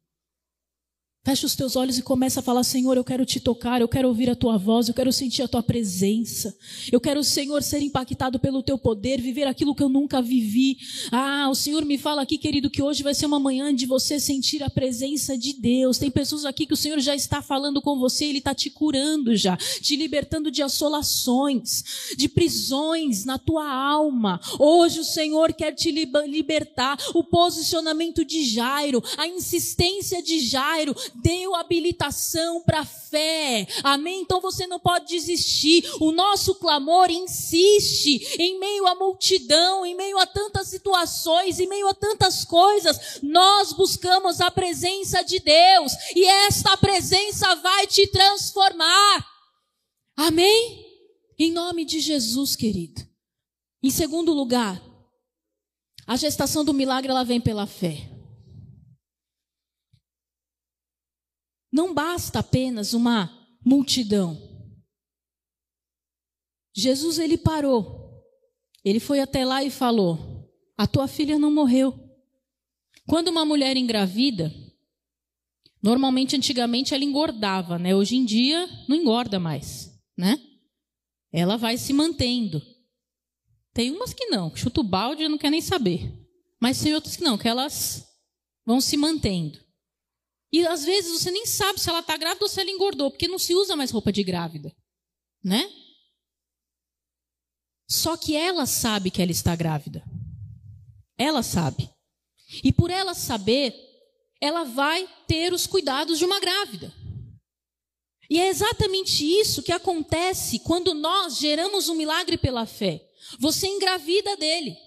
Speaker 1: Fecha os teus olhos e começa a falar: Senhor, eu quero te tocar, eu quero ouvir a tua voz, eu quero sentir a tua presença. Eu quero, Senhor, ser impactado pelo teu poder, viver aquilo que eu nunca vivi. Ah, o Senhor me fala aqui, querido, que hoje vai ser uma manhã de você sentir a presença de Deus. Tem pessoas aqui que o Senhor já está falando com você, Ele está te curando já, te libertando de assolações, de prisões na tua alma. Hoje o Senhor quer te libertar. O posicionamento de Jairo, a insistência de Jairo deu habilitação para fé. Amém? Então você não pode desistir. O nosso clamor insiste em meio à multidão, em meio a tantas situações, em meio a tantas coisas. Nós buscamos a presença de Deus e esta presença vai te transformar. Amém? Em nome de Jesus, querido. Em segundo lugar, a gestação do milagre ela vem pela fé. Não basta apenas uma multidão. Jesus ele parou. Ele foi até lá e falou: "A tua filha não morreu". Quando uma mulher engravida, normalmente antigamente ela engordava, né? Hoje em dia não engorda mais, né? Ela vai se mantendo. Tem umas que não, chuta o balde e não quer nem saber. Mas tem outras que não, que elas vão se mantendo. E às vezes você nem sabe se ela está grávida ou se ela engordou, porque não se usa mais roupa de grávida, né? Só que ela sabe que ela está grávida. Ela sabe. E por ela saber, ela vai ter os cuidados de uma grávida. E é exatamente isso que acontece quando nós geramos um milagre pela fé. Você engravida dele.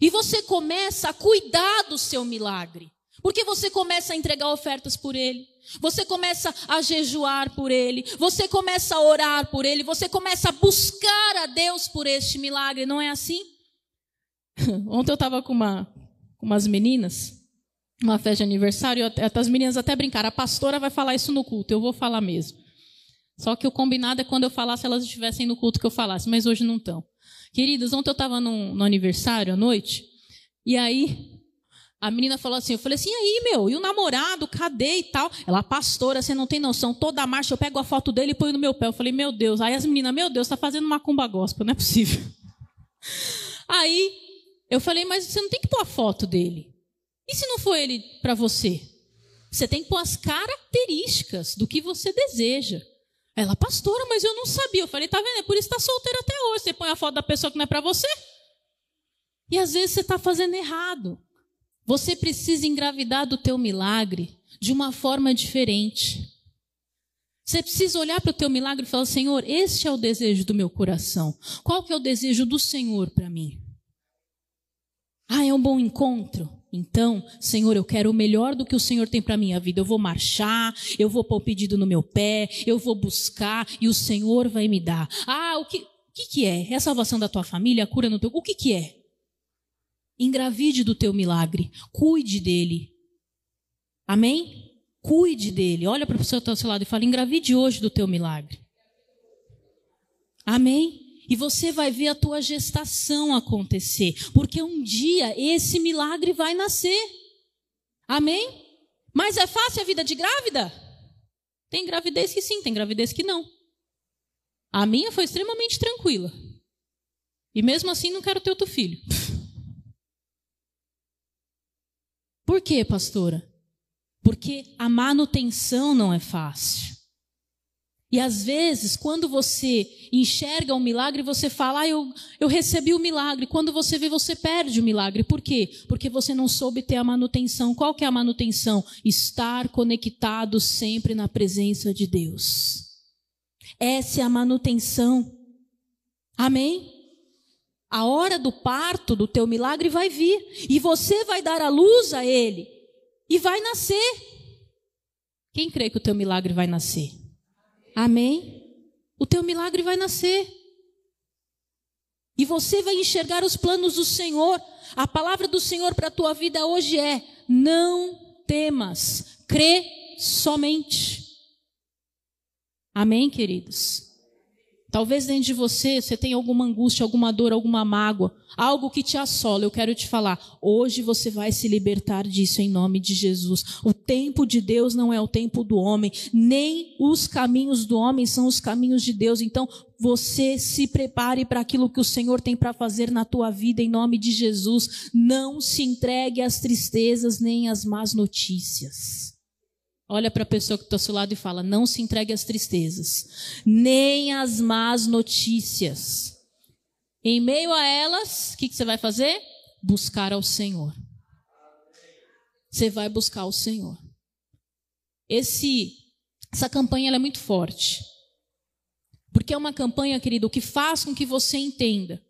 Speaker 1: E você começa a cuidar do seu milagre. Porque você começa a entregar ofertas por ele, você começa a jejuar por ele, você começa a orar por ele, você começa a buscar a Deus por este milagre, não é assim? Ontem eu estava com, uma, com umas meninas, uma festa de aniversário, e as meninas até brincaram, a pastora vai falar isso no culto, eu vou falar mesmo. Só que o combinado é quando eu falasse, elas estivessem no culto que eu falasse, mas hoje não estão. Queridos, ontem eu estava no aniversário à noite, e aí a menina falou assim, eu falei assim, e aí, meu, e o namorado, cadê e tal? Ela, pastora, você não tem noção, toda a marcha eu pego a foto dele e ponho no meu pé. Eu falei, meu Deus. Aí as meninas, meu Deus, tá fazendo uma cumba gospel, não é possível. Aí eu falei, mas você não tem que pôr a foto dele. E se não for ele para você? Você tem que pôr as características do que você deseja. Ela, pastora, mas eu não sabia. Eu falei, tá vendo? É por isso que está solteira até hoje. Você põe a foto da pessoa que não é para você. E às vezes você está fazendo errado. Você precisa engravidar do teu milagre de uma forma diferente. Você precisa olhar para o teu milagre e falar: Senhor, este é o desejo do meu coração. Qual que é o desejo do Senhor para mim? Ah, é um bom encontro? Então, Senhor, eu quero o melhor do que o Senhor tem para minha vida. Eu vou marchar, eu vou pôr o pedido no meu pé, eu vou buscar e o Senhor vai me dar. Ah, o que, o que, que é? É a salvação da tua família, a cura no teu. O que, que é? Engravide do teu milagre. Cuide dele. Amém? Cuide dele. Olha para o pessoa que está ao seu lado e fala: engravide hoje do teu milagre. Amém? E você vai ver a tua gestação acontecer. Porque um dia esse milagre vai nascer. Amém? Mas é fácil a vida de grávida? Tem gravidez que sim, tem gravidez que não. A minha foi extremamente tranquila. E mesmo assim não quero ter outro filho. Por quê, pastora? Porque a manutenção não é fácil. E às vezes, quando você enxerga um milagre, você fala, ah, eu, eu recebi o milagre. Quando você vê, você perde o milagre. Por quê? Porque você não soube ter a manutenção. Qual que é a manutenção? Estar conectado sempre na presença de Deus. Essa é a manutenção. Amém? A hora do parto do teu milagre vai vir e você vai dar a luz a ele e vai nascer. Quem crê que o teu milagre vai nascer? Amém? O teu milagre vai nascer. E você vai enxergar os planos do Senhor. A palavra do Senhor para a tua vida hoje é: não temas, crê somente. Amém, queridos? Talvez dentro de você você tenha alguma angústia, alguma dor, alguma mágoa, algo que te assola. Eu quero te falar, hoje você vai se libertar disso em nome de Jesus. O tempo de Deus não é o tempo do homem, nem os caminhos do homem são os caminhos de Deus. Então, você se prepare para aquilo que o Senhor tem para fazer na tua vida em nome de Jesus. Não se entregue às tristezas nem às más notícias. Olha para a pessoa que está ao seu lado e fala: não se entregue às tristezas, nem às más notícias. Em meio a elas, o que, que você vai fazer? Buscar ao Senhor. Você vai buscar o Senhor. Esse, essa campanha é muito forte. Porque é uma campanha, querido, que faz com que você entenda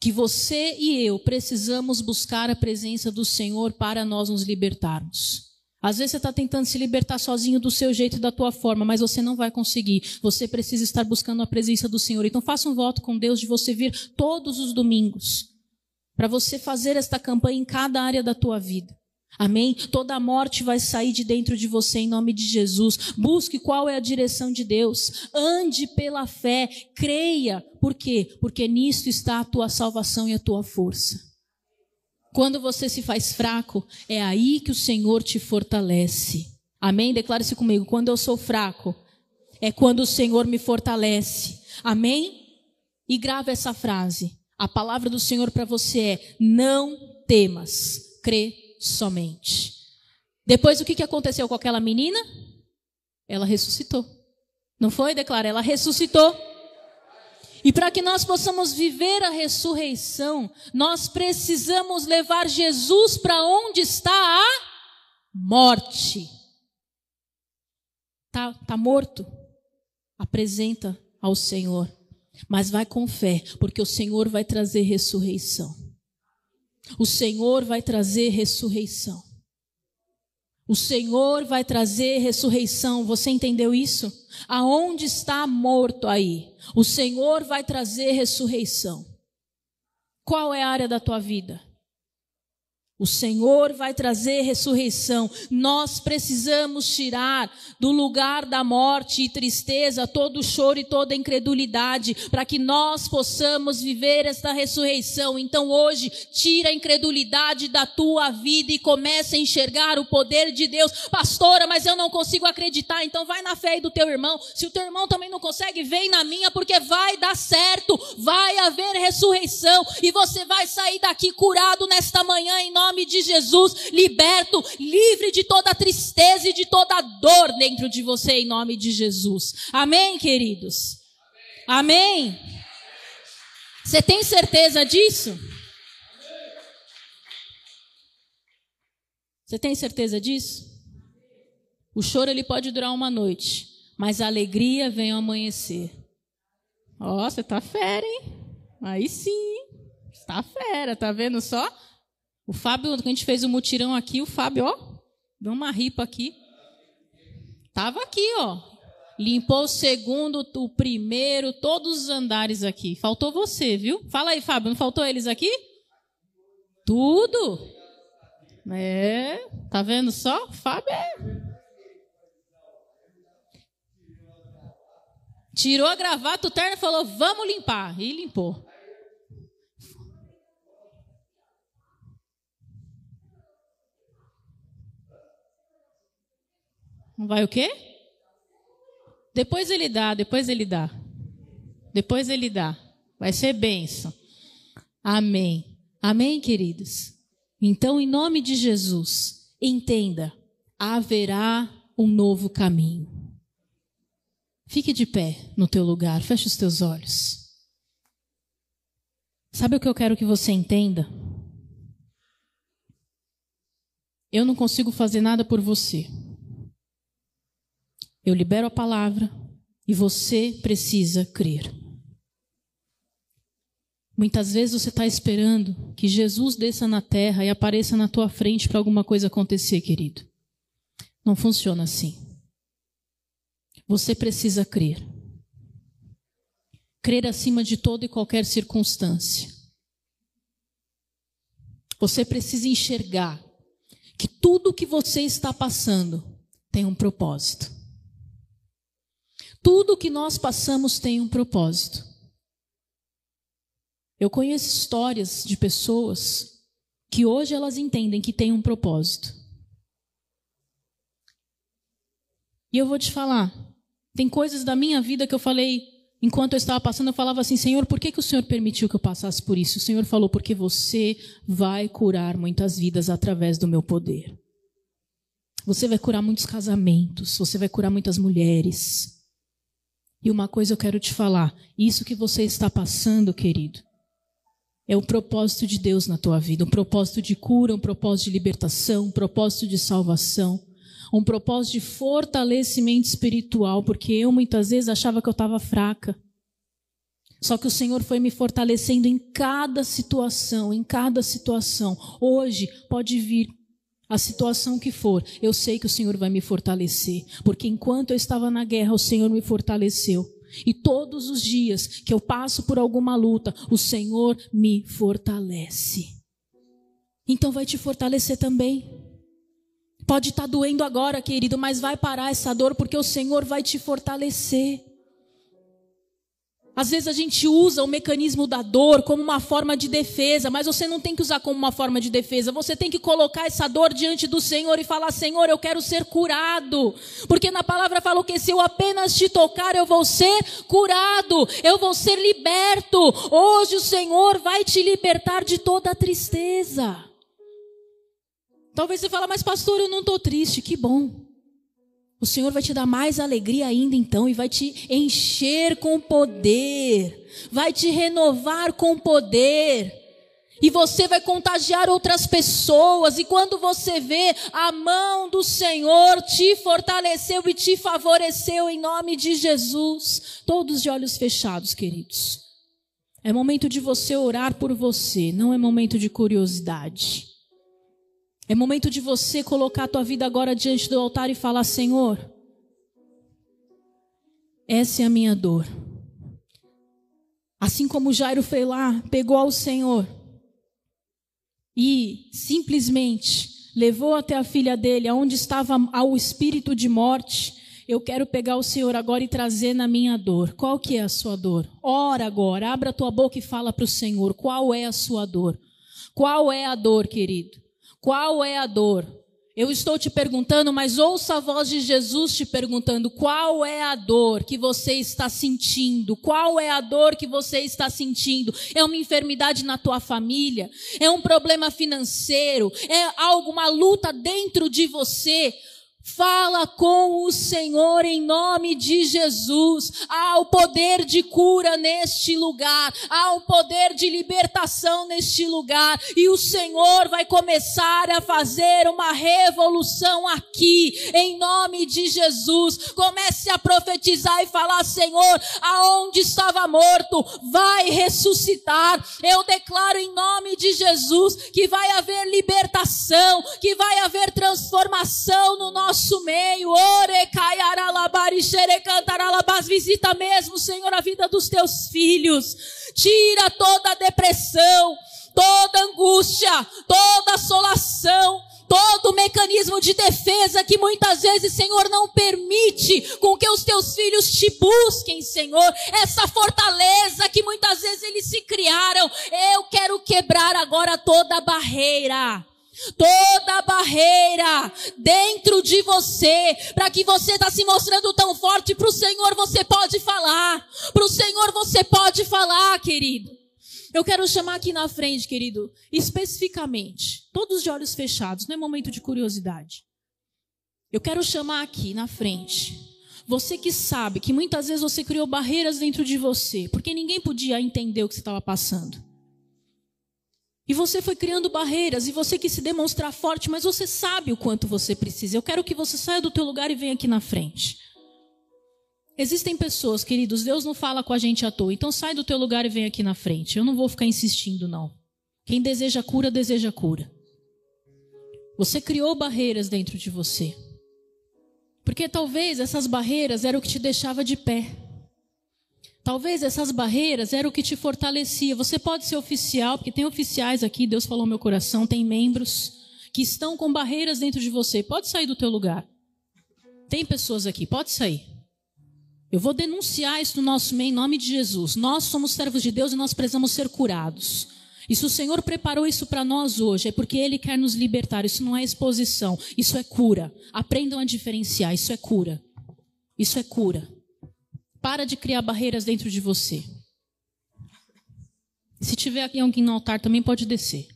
Speaker 1: que você e eu precisamos buscar a presença do Senhor para nós nos libertarmos. Às vezes você está tentando se libertar sozinho do seu jeito e da tua forma, mas você não vai conseguir. Você precisa estar buscando a presença do Senhor. Então faça um voto com Deus de você vir todos os domingos. Para você fazer esta campanha em cada área da tua vida. Amém? Toda a morte vai sair de dentro de você em nome de Jesus. Busque qual é a direção de Deus. Ande pela fé. Creia. Por quê? Porque nisto está a tua salvação e a tua força. Quando você se faz fraco, é aí que o Senhor te fortalece. Amém? Declare-se comigo. Quando eu sou fraco, é quando o Senhor me fortalece. Amém? E grave essa frase. A palavra do Senhor para você é: não temas, crê somente. Depois o que aconteceu com aquela menina? Ela ressuscitou. Não foi? Declara, ela ressuscitou. E para que nós possamos viver a ressurreição, nós precisamos levar Jesus para onde está a morte. Tá, tá morto? Apresenta ao Senhor, mas vai com fé, porque o Senhor vai trazer ressurreição. O Senhor vai trazer ressurreição. O Senhor vai trazer ressurreição. Você entendeu isso? Aonde está morto aí? O Senhor vai trazer ressurreição. Qual é a área da tua vida? O Senhor vai trazer ressurreição. Nós precisamos tirar do lugar da morte e tristeza todo o choro e toda incredulidade, para que nós possamos viver esta ressurreição. Então hoje, tira a incredulidade da tua vida e comece a enxergar o poder de Deus. Pastora, mas eu não consigo acreditar, então vai na fé do teu irmão. Se o teu irmão também não consegue, vem na minha, porque vai dar certo. Vai haver ressurreição e você vai sair daqui curado nesta manhã em nome nome de Jesus, liberto, livre de toda tristeza e de toda dor dentro de você, em nome de Jesus. Amém, queridos? Amém? Você tem certeza disso? Você tem certeza disso? O choro ele pode durar uma noite, mas a alegria vem ao amanhecer. Ó, oh, você tá fera, hein? Aí sim, está fera, tá vendo só? O Fábio, quando a gente fez o mutirão aqui, o Fábio, ó, deu uma ripa aqui. Tava aqui, ó. Limpou o segundo, o primeiro, todos os andares aqui. Faltou você, viu? Fala aí, Fábio, não faltou eles aqui? Tudo. É, tá vendo só? Fábio é. Tirou a gravata, o terno falou: vamos limpar. E limpou. Vai o quê? Depois ele dá, depois ele dá. Depois ele dá. Vai ser bênção. Amém. Amém, queridos? Então, em nome de Jesus, entenda: haverá um novo caminho. Fique de pé no teu lugar, feche os teus olhos. Sabe o que eu quero que você entenda? Eu não consigo fazer nada por você. Eu libero a palavra e você precisa crer. Muitas vezes você está esperando que Jesus desça na terra e apareça na tua frente para alguma coisa acontecer, querido. Não funciona assim. Você precisa crer. Crer acima de toda e qualquer circunstância. Você precisa enxergar que tudo que você está passando tem um propósito. Tudo que nós passamos tem um propósito. Eu conheço histórias de pessoas que hoje elas entendem que tem um propósito. E eu vou te falar, tem coisas da minha vida que eu falei enquanto eu estava passando, eu falava assim: Senhor, por que, que o Senhor permitiu que eu passasse por isso? O Senhor falou: porque você vai curar muitas vidas através do meu poder. Você vai curar muitos casamentos, você vai curar muitas mulheres. E uma coisa eu quero te falar: isso que você está passando, querido, é o propósito de Deus na tua vida, um propósito de cura, um propósito de libertação, um propósito de salvação um propósito de fortalecimento espiritual, porque eu muitas vezes achava que eu estava fraca. Só que o Senhor foi me fortalecendo em cada situação, em cada situação. Hoje pode vir a situação que for, eu sei que o Senhor vai me fortalecer, porque enquanto eu estava na guerra, o Senhor me fortaleceu. E todos os dias que eu passo por alguma luta, o Senhor me fortalece. Então vai te fortalecer também. Pode estar tá doendo agora, querido, mas vai parar essa dor porque o Senhor vai te fortalecer. Às vezes a gente usa o mecanismo da dor como uma forma de defesa, mas você não tem que usar como uma forma de defesa. Você tem que colocar essa dor diante do Senhor e falar: Senhor, eu quero ser curado. Porque na palavra falou que se eu apenas te tocar, eu vou ser curado, eu vou ser liberto. Hoje o Senhor vai te libertar de toda a tristeza. Talvez você fale, mas pastor, eu não estou triste. Que bom. O Senhor vai te dar mais alegria ainda então e vai te encher com poder, vai te renovar com poder. E você vai contagiar outras pessoas, e quando você vê a mão do Senhor te fortaleceu e te favoreceu em nome de Jesus, todos de olhos fechados, queridos. É momento de você orar por você, não é momento de curiosidade. É momento de você colocar a tua vida agora diante do altar e falar: Senhor, essa é a minha dor. Assim como Jairo foi lá, pegou ao Senhor e simplesmente levou até a filha dele, aonde estava o espírito de morte. Eu quero pegar o Senhor agora e trazer na minha dor. Qual que é a sua dor? Ora agora, abra a tua boca e fala para o Senhor, qual é a sua dor? Qual é a dor, querido? Qual é a dor? Eu estou te perguntando, mas ouça a voz de Jesus te perguntando: qual é a dor que você está sentindo? Qual é a dor que você está sentindo? É uma enfermidade na tua família? É um problema financeiro? É alguma luta dentro de você? Fala com o Senhor em nome de Jesus. Há o poder de cura neste lugar, há o poder de libertação neste lugar, e o Senhor vai começar a fazer uma revolução aqui, em nome de Jesus. Comece a profetizar e falar: Senhor, aonde estava morto, vai ressuscitar. Eu declaro em nome de Jesus que vai haver libertação, que vai haver transformação no nosso nosso meio. Visita mesmo, Senhor, a vida dos teus filhos. Tira toda a depressão, toda angústia, toda assolação todo mecanismo de defesa que muitas vezes, Senhor, não permite com que os teus filhos te busquem, Senhor. Essa fortaleza que muitas vezes eles se criaram. Eu quero quebrar agora toda barreira toda barreira dentro de você, para que você está se mostrando tão forte, para o Senhor você pode falar, para o Senhor você pode falar, querido. Eu quero chamar aqui na frente, querido, especificamente, todos de olhos fechados, não é momento de curiosidade. Eu quero chamar aqui na frente, você que sabe que muitas vezes você criou barreiras dentro de você, porque ninguém podia entender o que você estava passando. E você foi criando barreiras e você quis se demonstrar forte, mas você sabe o quanto você precisa. Eu quero que você saia do teu lugar e venha aqui na frente. Existem pessoas, queridos, Deus não fala com a gente à toa. Então sai do teu lugar e vem aqui na frente. Eu não vou ficar insistindo não. Quem deseja cura, deseja cura. Você criou barreiras dentro de você. Porque talvez essas barreiras eram o que te deixava de pé. Talvez essas barreiras eram o que te fortalecia. Você pode ser oficial, porque tem oficiais aqui, Deus falou meu coração, tem membros que estão com barreiras dentro de você. Pode sair do teu lugar. Tem pessoas aqui, pode sair. Eu vou denunciar isso no nosso meio em nome de Jesus. Nós somos servos de Deus e nós precisamos ser curados. E se o Senhor preparou isso para nós hoje, é porque Ele quer nos libertar. Isso não é exposição, isso é cura. Aprendam a diferenciar, isso é cura. Isso é cura. Para de criar barreiras dentro de você. Se tiver aqui alguém no altar, também pode descer.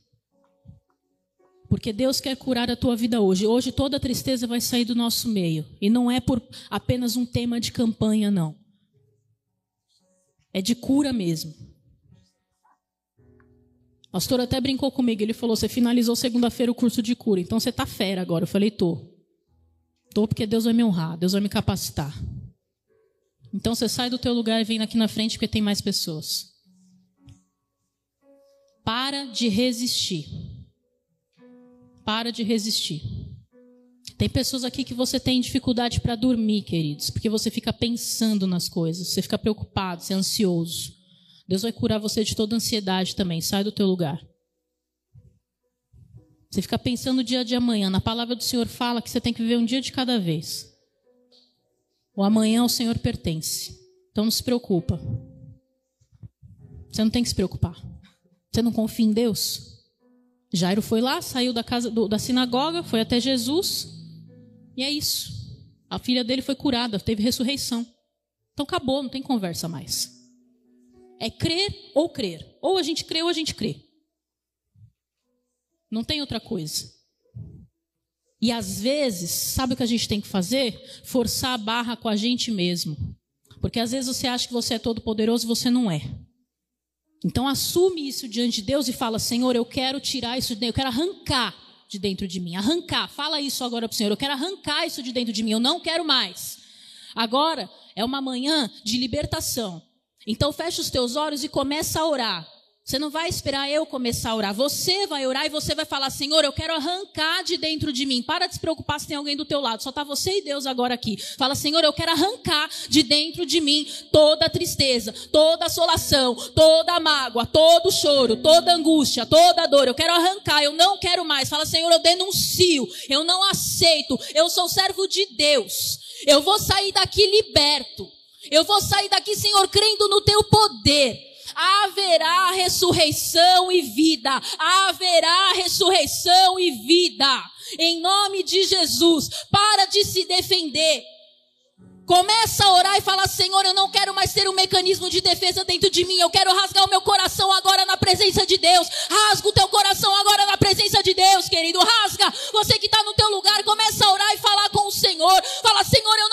Speaker 1: Porque Deus quer curar a tua vida hoje. Hoje toda tristeza vai sair do nosso meio. E não é por apenas um tema de campanha, não. É de cura mesmo. O pastor até brincou comigo. Ele falou: Você finalizou segunda-feira o curso de cura. Então você está fera agora. Eu falei: Tô. Tô porque Deus vai me honrar. Deus vai me capacitar. Então você sai do teu lugar e vem aqui na frente porque tem mais pessoas. Para de resistir. Para de resistir. Tem pessoas aqui que você tem dificuldade para dormir, queridos, porque você fica pensando nas coisas, você fica preocupado, você é ansioso. Deus vai curar você de toda ansiedade também. Sai do teu lugar. Você fica pensando no dia de amanhã. Na palavra do Senhor fala que você tem que viver um dia de cada vez. O amanhã ao Senhor pertence. Então não se preocupa. Você não tem que se preocupar. Você não confia em Deus? Jairo foi lá, saiu da casa do, da sinagoga, foi até Jesus. E é isso. A filha dele foi curada, teve ressurreição. Então acabou, não tem conversa mais. É crer ou crer. Ou a gente crê ou a gente crê. Não tem outra coisa. E às vezes, sabe o que a gente tem que fazer? Forçar a barra com a gente mesmo. Porque às vezes você acha que você é todo poderoso e você não é. Então assume isso diante de Deus e fala: Senhor, eu quero tirar isso de dentro, eu quero arrancar de dentro de mim. Arrancar, fala isso agora para o Senhor. Eu quero arrancar isso de dentro de mim, eu não quero mais. Agora é uma manhã de libertação. Então fecha os teus olhos e começa a orar. Você não vai esperar eu começar a orar. Você vai orar e você vai falar: Senhor, eu quero arrancar de dentro de mim. Para de se preocupar se tem alguém do teu lado. Só está você e Deus agora aqui. Fala: Senhor, eu quero arrancar de dentro de mim toda tristeza, toda assolação, toda mágoa, todo choro, toda angústia, toda dor. Eu quero arrancar. Eu não quero mais. Fala: Senhor, eu denuncio. Eu não aceito. Eu sou servo de Deus. Eu vou sair daqui liberto. Eu vou sair daqui, Senhor, crendo no teu poder haverá ressurreição e vida. Haverá ressurreição e vida. Em nome de Jesus, para de se defender. Começa a orar e fala: Senhor, eu não quero mais ter um mecanismo de defesa dentro de mim. Eu quero rasgar o meu coração agora na presença de Deus. Rasga o teu coração agora na presença de Deus, querido. Rasga. Você que está no teu lugar, começa a orar e falar com o Senhor. Fala: Senhor, eu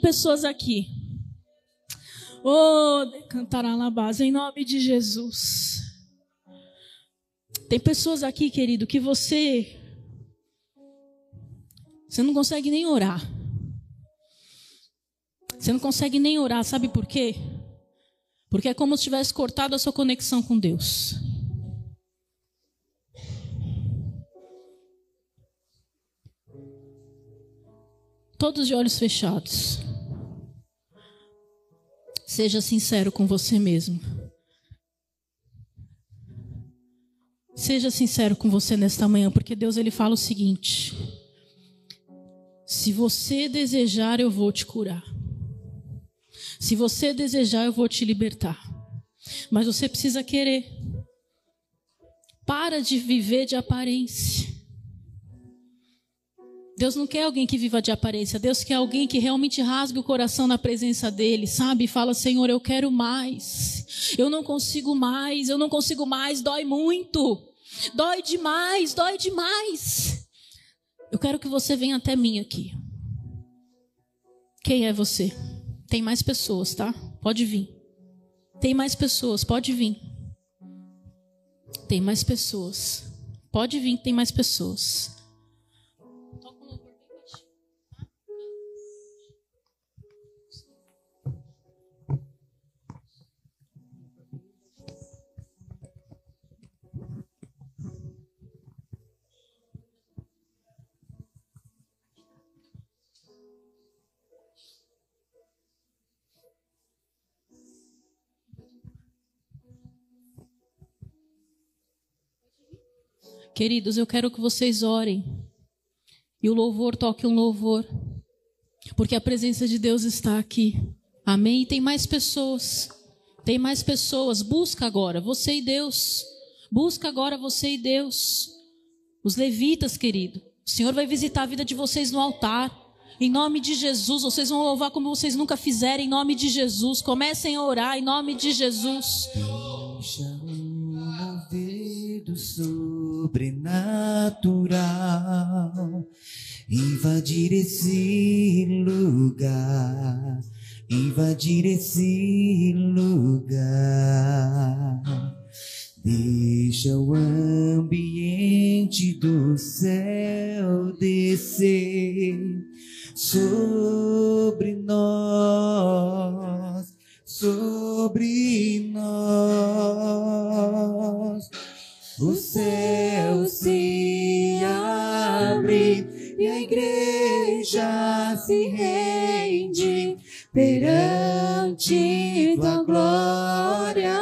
Speaker 1: pessoas aqui. Oh, cantaralabás, em nome de Jesus. Tem pessoas aqui, querido, que você você não consegue nem orar. Você não consegue nem orar, sabe por quê? Porque é como se tivesse cortado a sua conexão com Deus. Todos de olhos fechados. Seja sincero com você mesmo. Seja sincero com você nesta manhã, porque Deus ele fala o seguinte: se você desejar, eu vou te curar. Se você desejar, eu vou te libertar. Mas você precisa querer. Para de viver de aparência. Deus não quer alguém que viva de aparência. Deus quer alguém que realmente rasgue o coração na presença dele, sabe? Fala: Senhor, eu quero mais. Eu não consigo mais. Eu não consigo mais. Dói muito. Dói demais. Dói demais. Eu quero que você venha até mim aqui. Quem é você? Tem mais pessoas, tá? Pode vir. Tem mais pessoas, pode vir. Tem mais pessoas. Pode vir, tem mais pessoas. Queridos, eu quero que vocês orem. E o louvor toque um louvor. Porque a presença de Deus está aqui. Amém? E tem mais pessoas. Tem mais pessoas. Busca agora, você e Deus. Busca agora você e Deus. Os levitas, querido. O Senhor vai visitar a vida de vocês no altar. Em nome de Jesus, vocês vão louvar como vocês nunca fizeram. Em nome de Jesus. Comecem a orar em nome de Jesus.
Speaker 2: Deixa um mover do sobrenatural invadir esse lugar, invadir esse lugar. Deixa o ambiente do céu descer sobre nós, sobre nós. O céu se abre e a igreja se rende perante tua glória.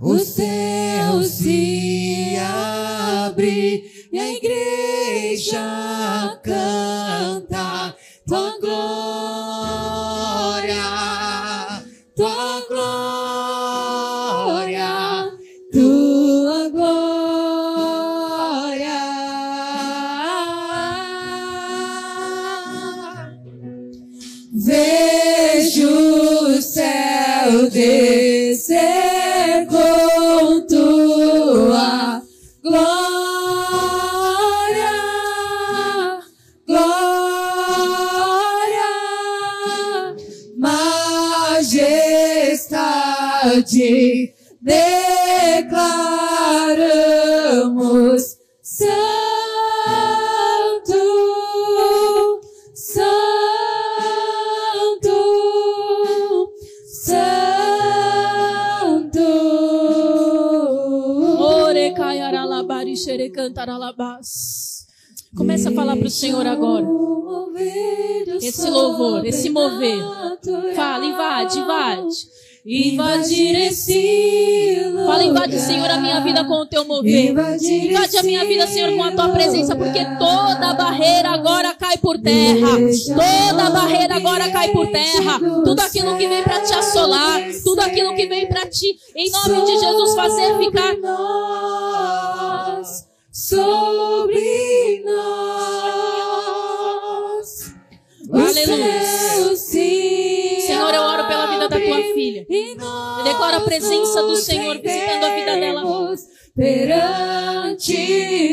Speaker 2: O céu se abre e a igreja declaramos santo, santo, santo.
Speaker 1: Ore caiaralabari xerecantaralabás. Começa a falar para o Senhor agora. Esse louvor, esse mover. Fala, invade, invade.
Speaker 3: Invadir esse lugar.
Speaker 1: Fala, invade, Senhor, a minha vida com o teu mover. Invade a minha vida, Senhor, com a tua presença, porque toda barreira agora cai por terra. Toda barreira agora cai por terra. Tudo aquilo que vem para te assolar, tudo aquilo que vem para ti, em nome de Jesus, fazer ficar.
Speaker 3: nós, sobre nós.
Speaker 1: Aleluia. Da tua filha. Eu declaro a presença do Senhor visitando a vida dela.
Speaker 3: Perante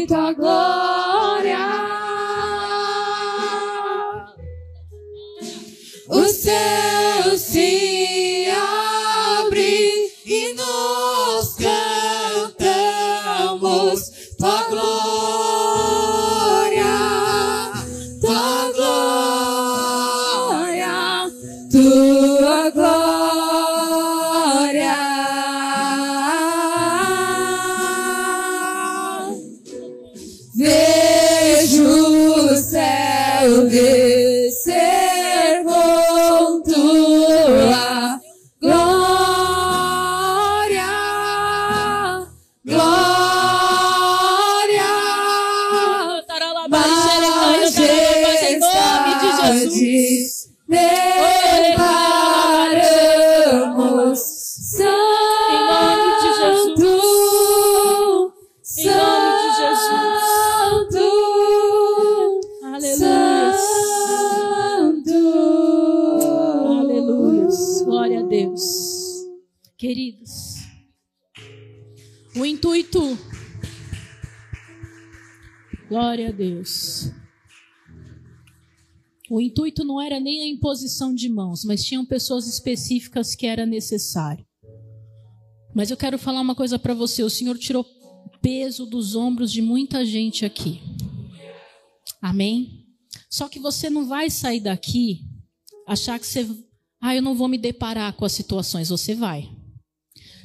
Speaker 3: tua glória. O céu
Speaker 1: intuito. Glória a Deus. O intuito não era nem a imposição de mãos, mas tinham pessoas específicas que era necessário. Mas eu quero falar uma coisa para você: o Senhor tirou peso dos ombros de muita gente aqui. Amém? Só que você não vai sair daqui achar que você. Ah, eu não vou me deparar com as situações. Você vai.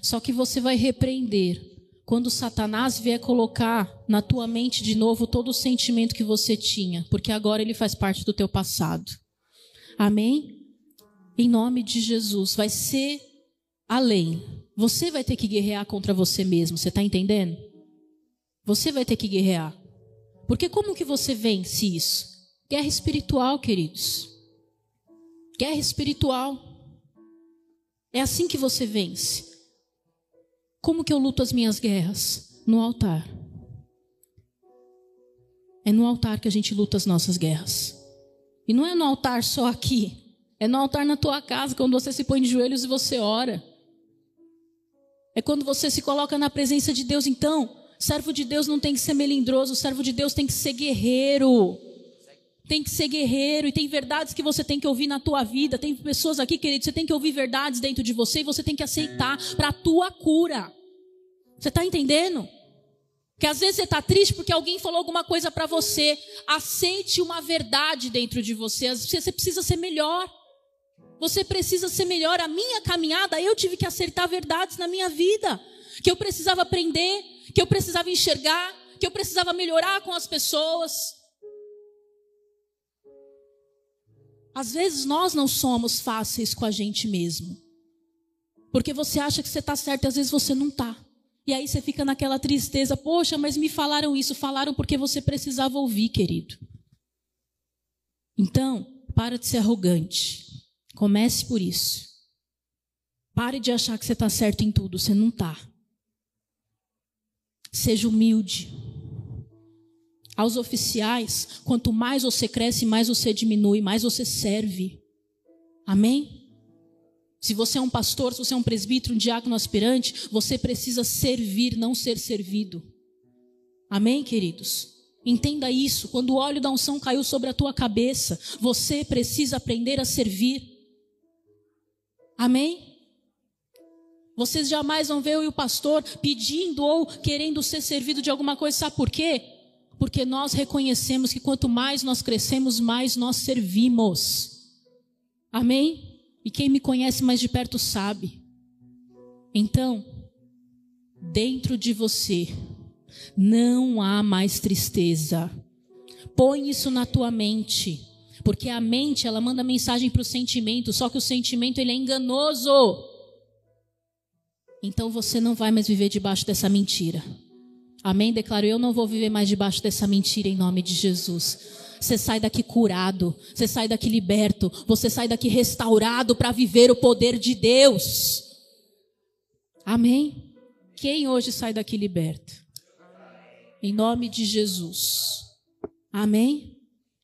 Speaker 1: Só que você vai repreender quando Satanás vier colocar na tua mente de novo todo o sentimento que você tinha, porque agora ele faz parte do teu passado. Amém? Em nome de Jesus, vai ser além. Você vai ter que guerrear contra você mesmo, você está entendendo? Você vai ter que guerrear. Porque como que você vence isso? Guerra espiritual, queridos. Guerra espiritual. É assim que você vence. Como que eu luto as minhas guerras? No altar. É no altar que a gente luta as nossas guerras. E não é no altar só aqui. É no altar na tua casa, quando você se põe de joelhos e você ora. É quando você se coloca na presença de Deus. Então, servo de Deus não tem que ser melindroso, servo de Deus tem que ser guerreiro. Tem que ser guerreiro e tem verdades que você tem que ouvir na tua vida. Tem pessoas aqui, querido, você tem que ouvir verdades dentro de você e você tem que aceitar para a tua cura. Você está entendendo? Que às vezes você está triste porque alguém falou alguma coisa para você. Aceite uma verdade dentro de você. Você precisa ser melhor. Você precisa ser melhor. A minha caminhada, eu tive que acertar verdades na minha vida. Que eu precisava aprender, que eu precisava enxergar, que eu precisava melhorar com as pessoas. Às vezes nós não somos fáceis com a gente mesmo. Porque você acha que você está certo e às vezes você não está. E aí você fica naquela tristeza, poxa, mas me falaram isso, falaram porque você precisava ouvir, querido. Então, para de ser arrogante. Comece por isso. Pare de achar que você está certo em tudo, você não está. Seja humilde. Aos oficiais, quanto mais você cresce, mais você diminui, mais você serve. Amém? Se você é um pastor, se você é um presbítero, um diácono aspirante, você precisa servir, não ser servido. Amém, queridos? Entenda isso. Quando o óleo da unção caiu sobre a tua cabeça, você precisa aprender a servir. Amém? Vocês jamais vão ver eu e o pastor pedindo ou querendo ser servido de alguma coisa, sabe por quê? Porque nós reconhecemos que quanto mais nós crescemos, mais nós servimos. Amém? E quem me conhece mais de perto sabe. Então, dentro de você não há mais tristeza. Põe isso na tua mente, porque a mente ela manda mensagem para o sentimento, só que o sentimento ele é enganoso. Então você não vai mais viver debaixo dessa mentira. Amém? Declaro, eu não vou viver mais debaixo dessa mentira em nome de Jesus. Você sai daqui curado, você sai daqui liberto, você sai daqui restaurado para viver o poder de Deus. Amém? Quem hoje sai daqui liberto? Em nome de Jesus. Amém?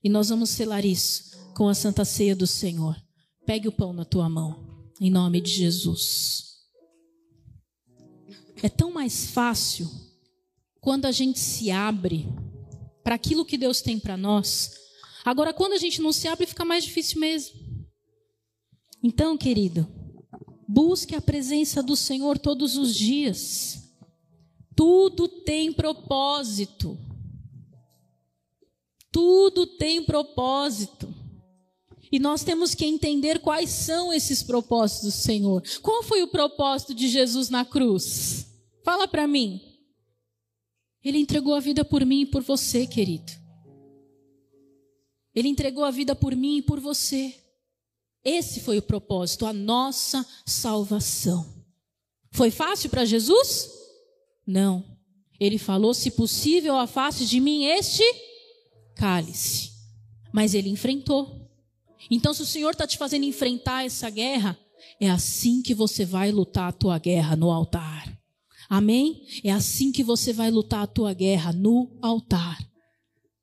Speaker 1: E nós vamos selar isso com a santa ceia do Senhor. Pegue o pão na tua mão, em nome de Jesus. É tão mais fácil quando a gente se abre para aquilo que Deus tem para nós. Agora, quando a gente não se abre, fica mais difícil mesmo. Então, querido, busque a presença do Senhor todos os dias. Tudo tem propósito. Tudo tem propósito. E nós temos que entender quais são esses propósitos do Senhor. Qual foi o propósito de Jesus na cruz? Fala para mim. Ele entregou a vida por mim e por você, querido. Ele entregou a vida por mim e por você. Esse foi o propósito, a nossa salvação. Foi fácil para Jesus? Não. Ele falou: se possível, afaste de mim este cálice. Mas ele enfrentou. Então, se o Senhor está te fazendo enfrentar essa guerra, é assim que você vai lutar a tua guerra no altar. Amém? É assim que você vai lutar a tua guerra no altar.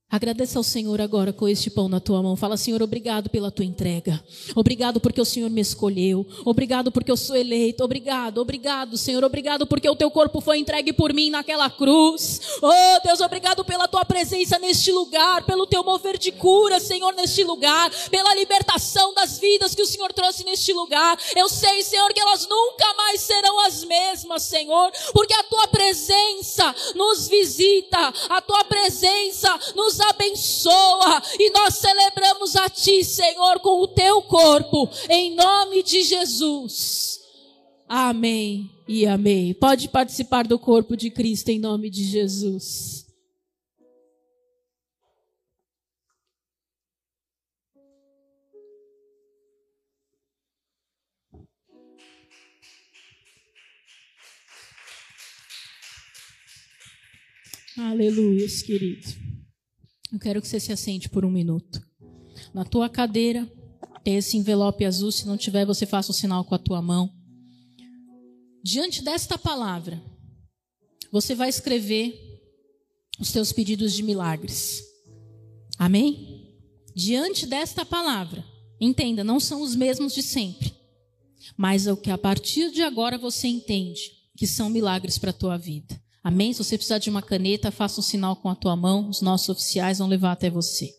Speaker 1: Agradeça ao Senhor agora com este pão na tua mão. Fala, Senhor, obrigado pela tua entrega. Obrigado porque o Senhor me escolheu. Obrigado porque eu sou eleito. Obrigado, obrigado, Senhor. Obrigado porque o teu corpo foi entregue por mim naquela cruz. Oh, Deus, obrigado pela tua presença neste lugar, pelo teu mover de cura, Senhor, neste lugar, pela libertação das vidas que o Senhor trouxe neste lugar. Eu sei, Senhor, que elas nunca mais serão as mesmas, Senhor, porque a tua presença nos visita, a tua presença nos abençoa e nós celebramos a Ti, Senhor, com o Teu corpo, em nome de Jesus. Amém e amém. Pode participar do corpo de Cristo em nome de Jesus. Aleluia, querido. Eu quero que você se assente por um minuto. Na tua cadeira, tem esse envelope azul. Se não tiver, você faça o um sinal com a tua mão. Diante desta palavra, você vai escrever os teus pedidos de milagres. Amém? Diante desta palavra, entenda, não são os mesmos de sempre, mas é o que a partir de agora você entende que são milagres para a tua vida. Amém? Se você precisar de uma caneta, faça um sinal com a tua mão, os nossos oficiais vão levar até você.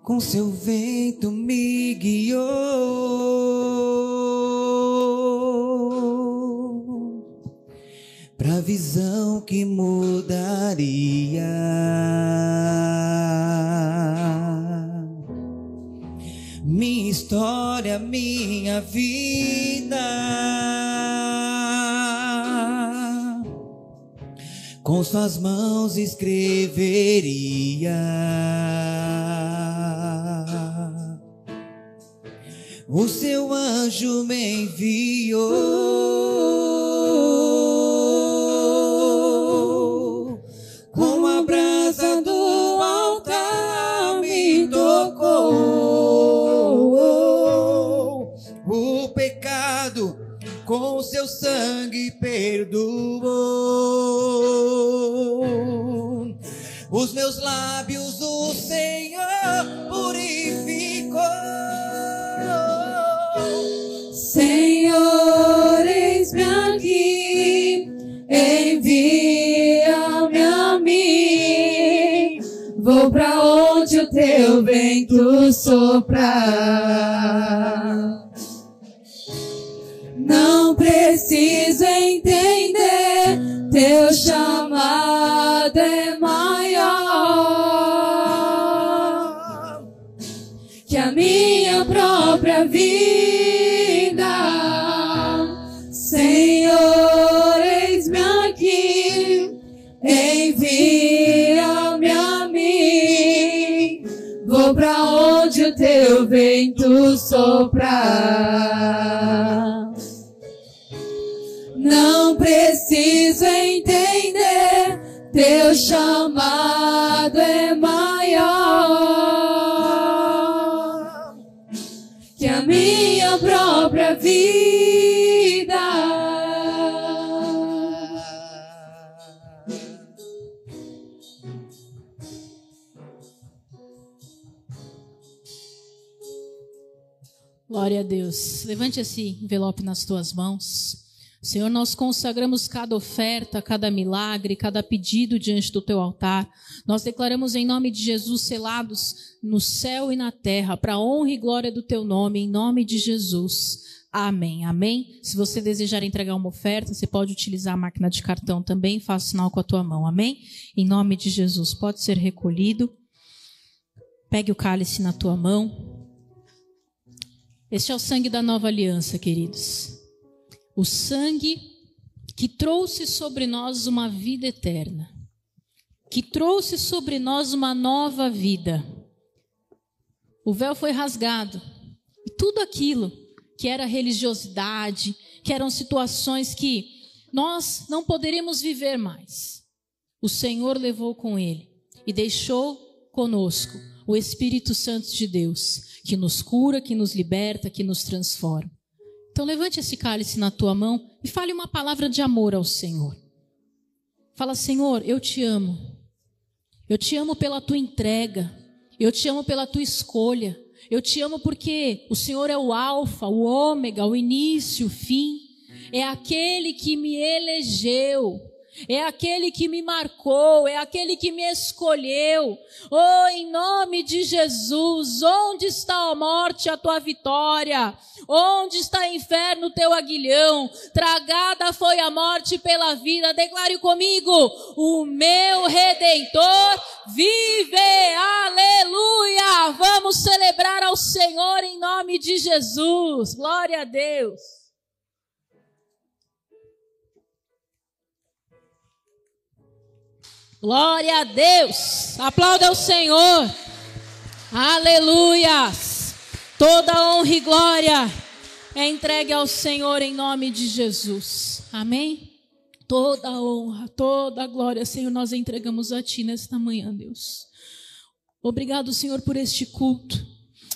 Speaker 2: Com seu vento me guiou pra visão que mudaria minha história, minha vida. Com suas mãos escreveria. O seu anjo me enviou com seu sangue perdoou. Os meus lábios o Senhor purificou.
Speaker 3: Senhor, eis-me aqui, envia-me a mim. Vou pra onde o teu vento soprar. Preciso entender, teu chamado é maior que a minha própria vida. Senhor, eis-me aqui, envia-me a mim. Vou pra onde o teu vento soprar. Não preciso entender, teu chamado é maior que a minha própria vida.
Speaker 1: Glória a Deus. Levante esse envelope nas tuas mãos. Senhor, nós consagramos cada oferta, cada milagre, cada pedido diante do teu altar. Nós declaramos em nome de Jesus selados no céu e na terra, para honra e glória do teu nome, em nome de Jesus. Amém. Amém. Se você desejar entregar uma oferta, você pode utilizar a máquina de cartão também, faça sinal com a tua mão. Amém? Em nome de Jesus, pode ser recolhido. Pegue o cálice na tua mão. Este é o sangue da nova aliança, queridos. O sangue que trouxe sobre nós uma vida eterna, que trouxe sobre nós uma nova vida. O véu foi rasgado e tudo aquilo que era religiosidade, que eram situações que nós não poderíamos viver mais. O Senhor levou com ele e deixou conosco o Espírito Santo de Deus, que nos cura, que nos liberta, que nos transforma. Então levante esse cálice na tua mão e fale uma palavra de amor ao Senhor. Fala, Senhor, eu te amo. Eu te amo pela tua entrega. Eu te amo pela tua escolha. Eu te amo porque o Senhor é o Alfa, o Ômega, o início, o fim. É aquele que me elegeu é aquele que me marcou, é aquele que me escolheu. Oh, em nome de Jesus, onde está a morte, a tua vitória? Onde está o inferno, o teu aguilhão? Tragada foi a morte pela vida. Declare comigo: o meu redentor vive. Aleluia! Vamos celebrar ao Senhor em nome de Jesus. Glória a Deus. Glória a Deus. Aplauda o Senhor. Aleluias. Toda honra e glória é entregue ao Senhor em nome de Jesus. Amém? Toda honra, toda glória, Senhor, nós entregamos a Ti nesta manhã, Deus. Obrigado, Senhor, por este culto.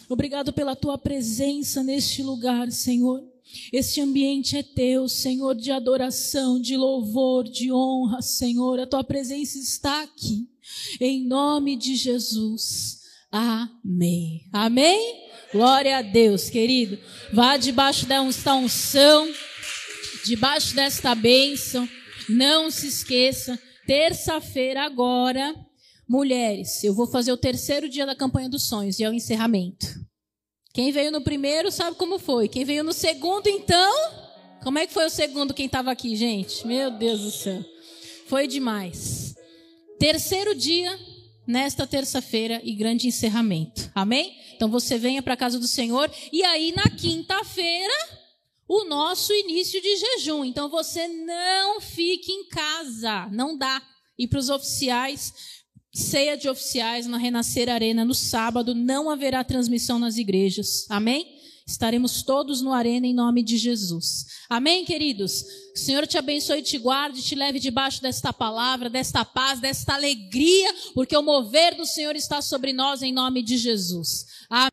Speaker 1: Obrigado pela Tua presença neste lugar, Senhor. Este ambiente é teu, Senhor, de adoração, de louvor, de honra, Senhor. A tua presença está aqui. Em nome de Jesus. Amém. Amém? Glória a Deus, querido. Vá debaixo desta unção, debaixo desta bênção. Não se esqueça, terça-feira agora, mulheres, eu vou fazer o terceiro dia da campanha dos sonhos e é o encerramento. Quem veio no primeiro sabe como foi. Quem veio no segundo, então. Como é que foi o segundo quem estava aqui, gente? Meu Deus do céu. Foi demais. Terceiro dia, nesta terça-feira, e grande encerramento. Amém? Então você venha para a casa do Senhor. E aí, na quinta-feira, o nosso início de jejum. Então você não fique em casa. Não dá. E para os oficiais, ceia de oficiais na Renascer Arena no sábado, não haverá transmissão nas igrejas. Amém? Estaremos todos no Arena em nome de Jesus. Amém, queridos? O Senhor te abençoe, te guarde, te leve debaixo desta palavra, desta paz, desta alegria, porque o mover do Senhor está sobre nós em nome de Jesus. Amém.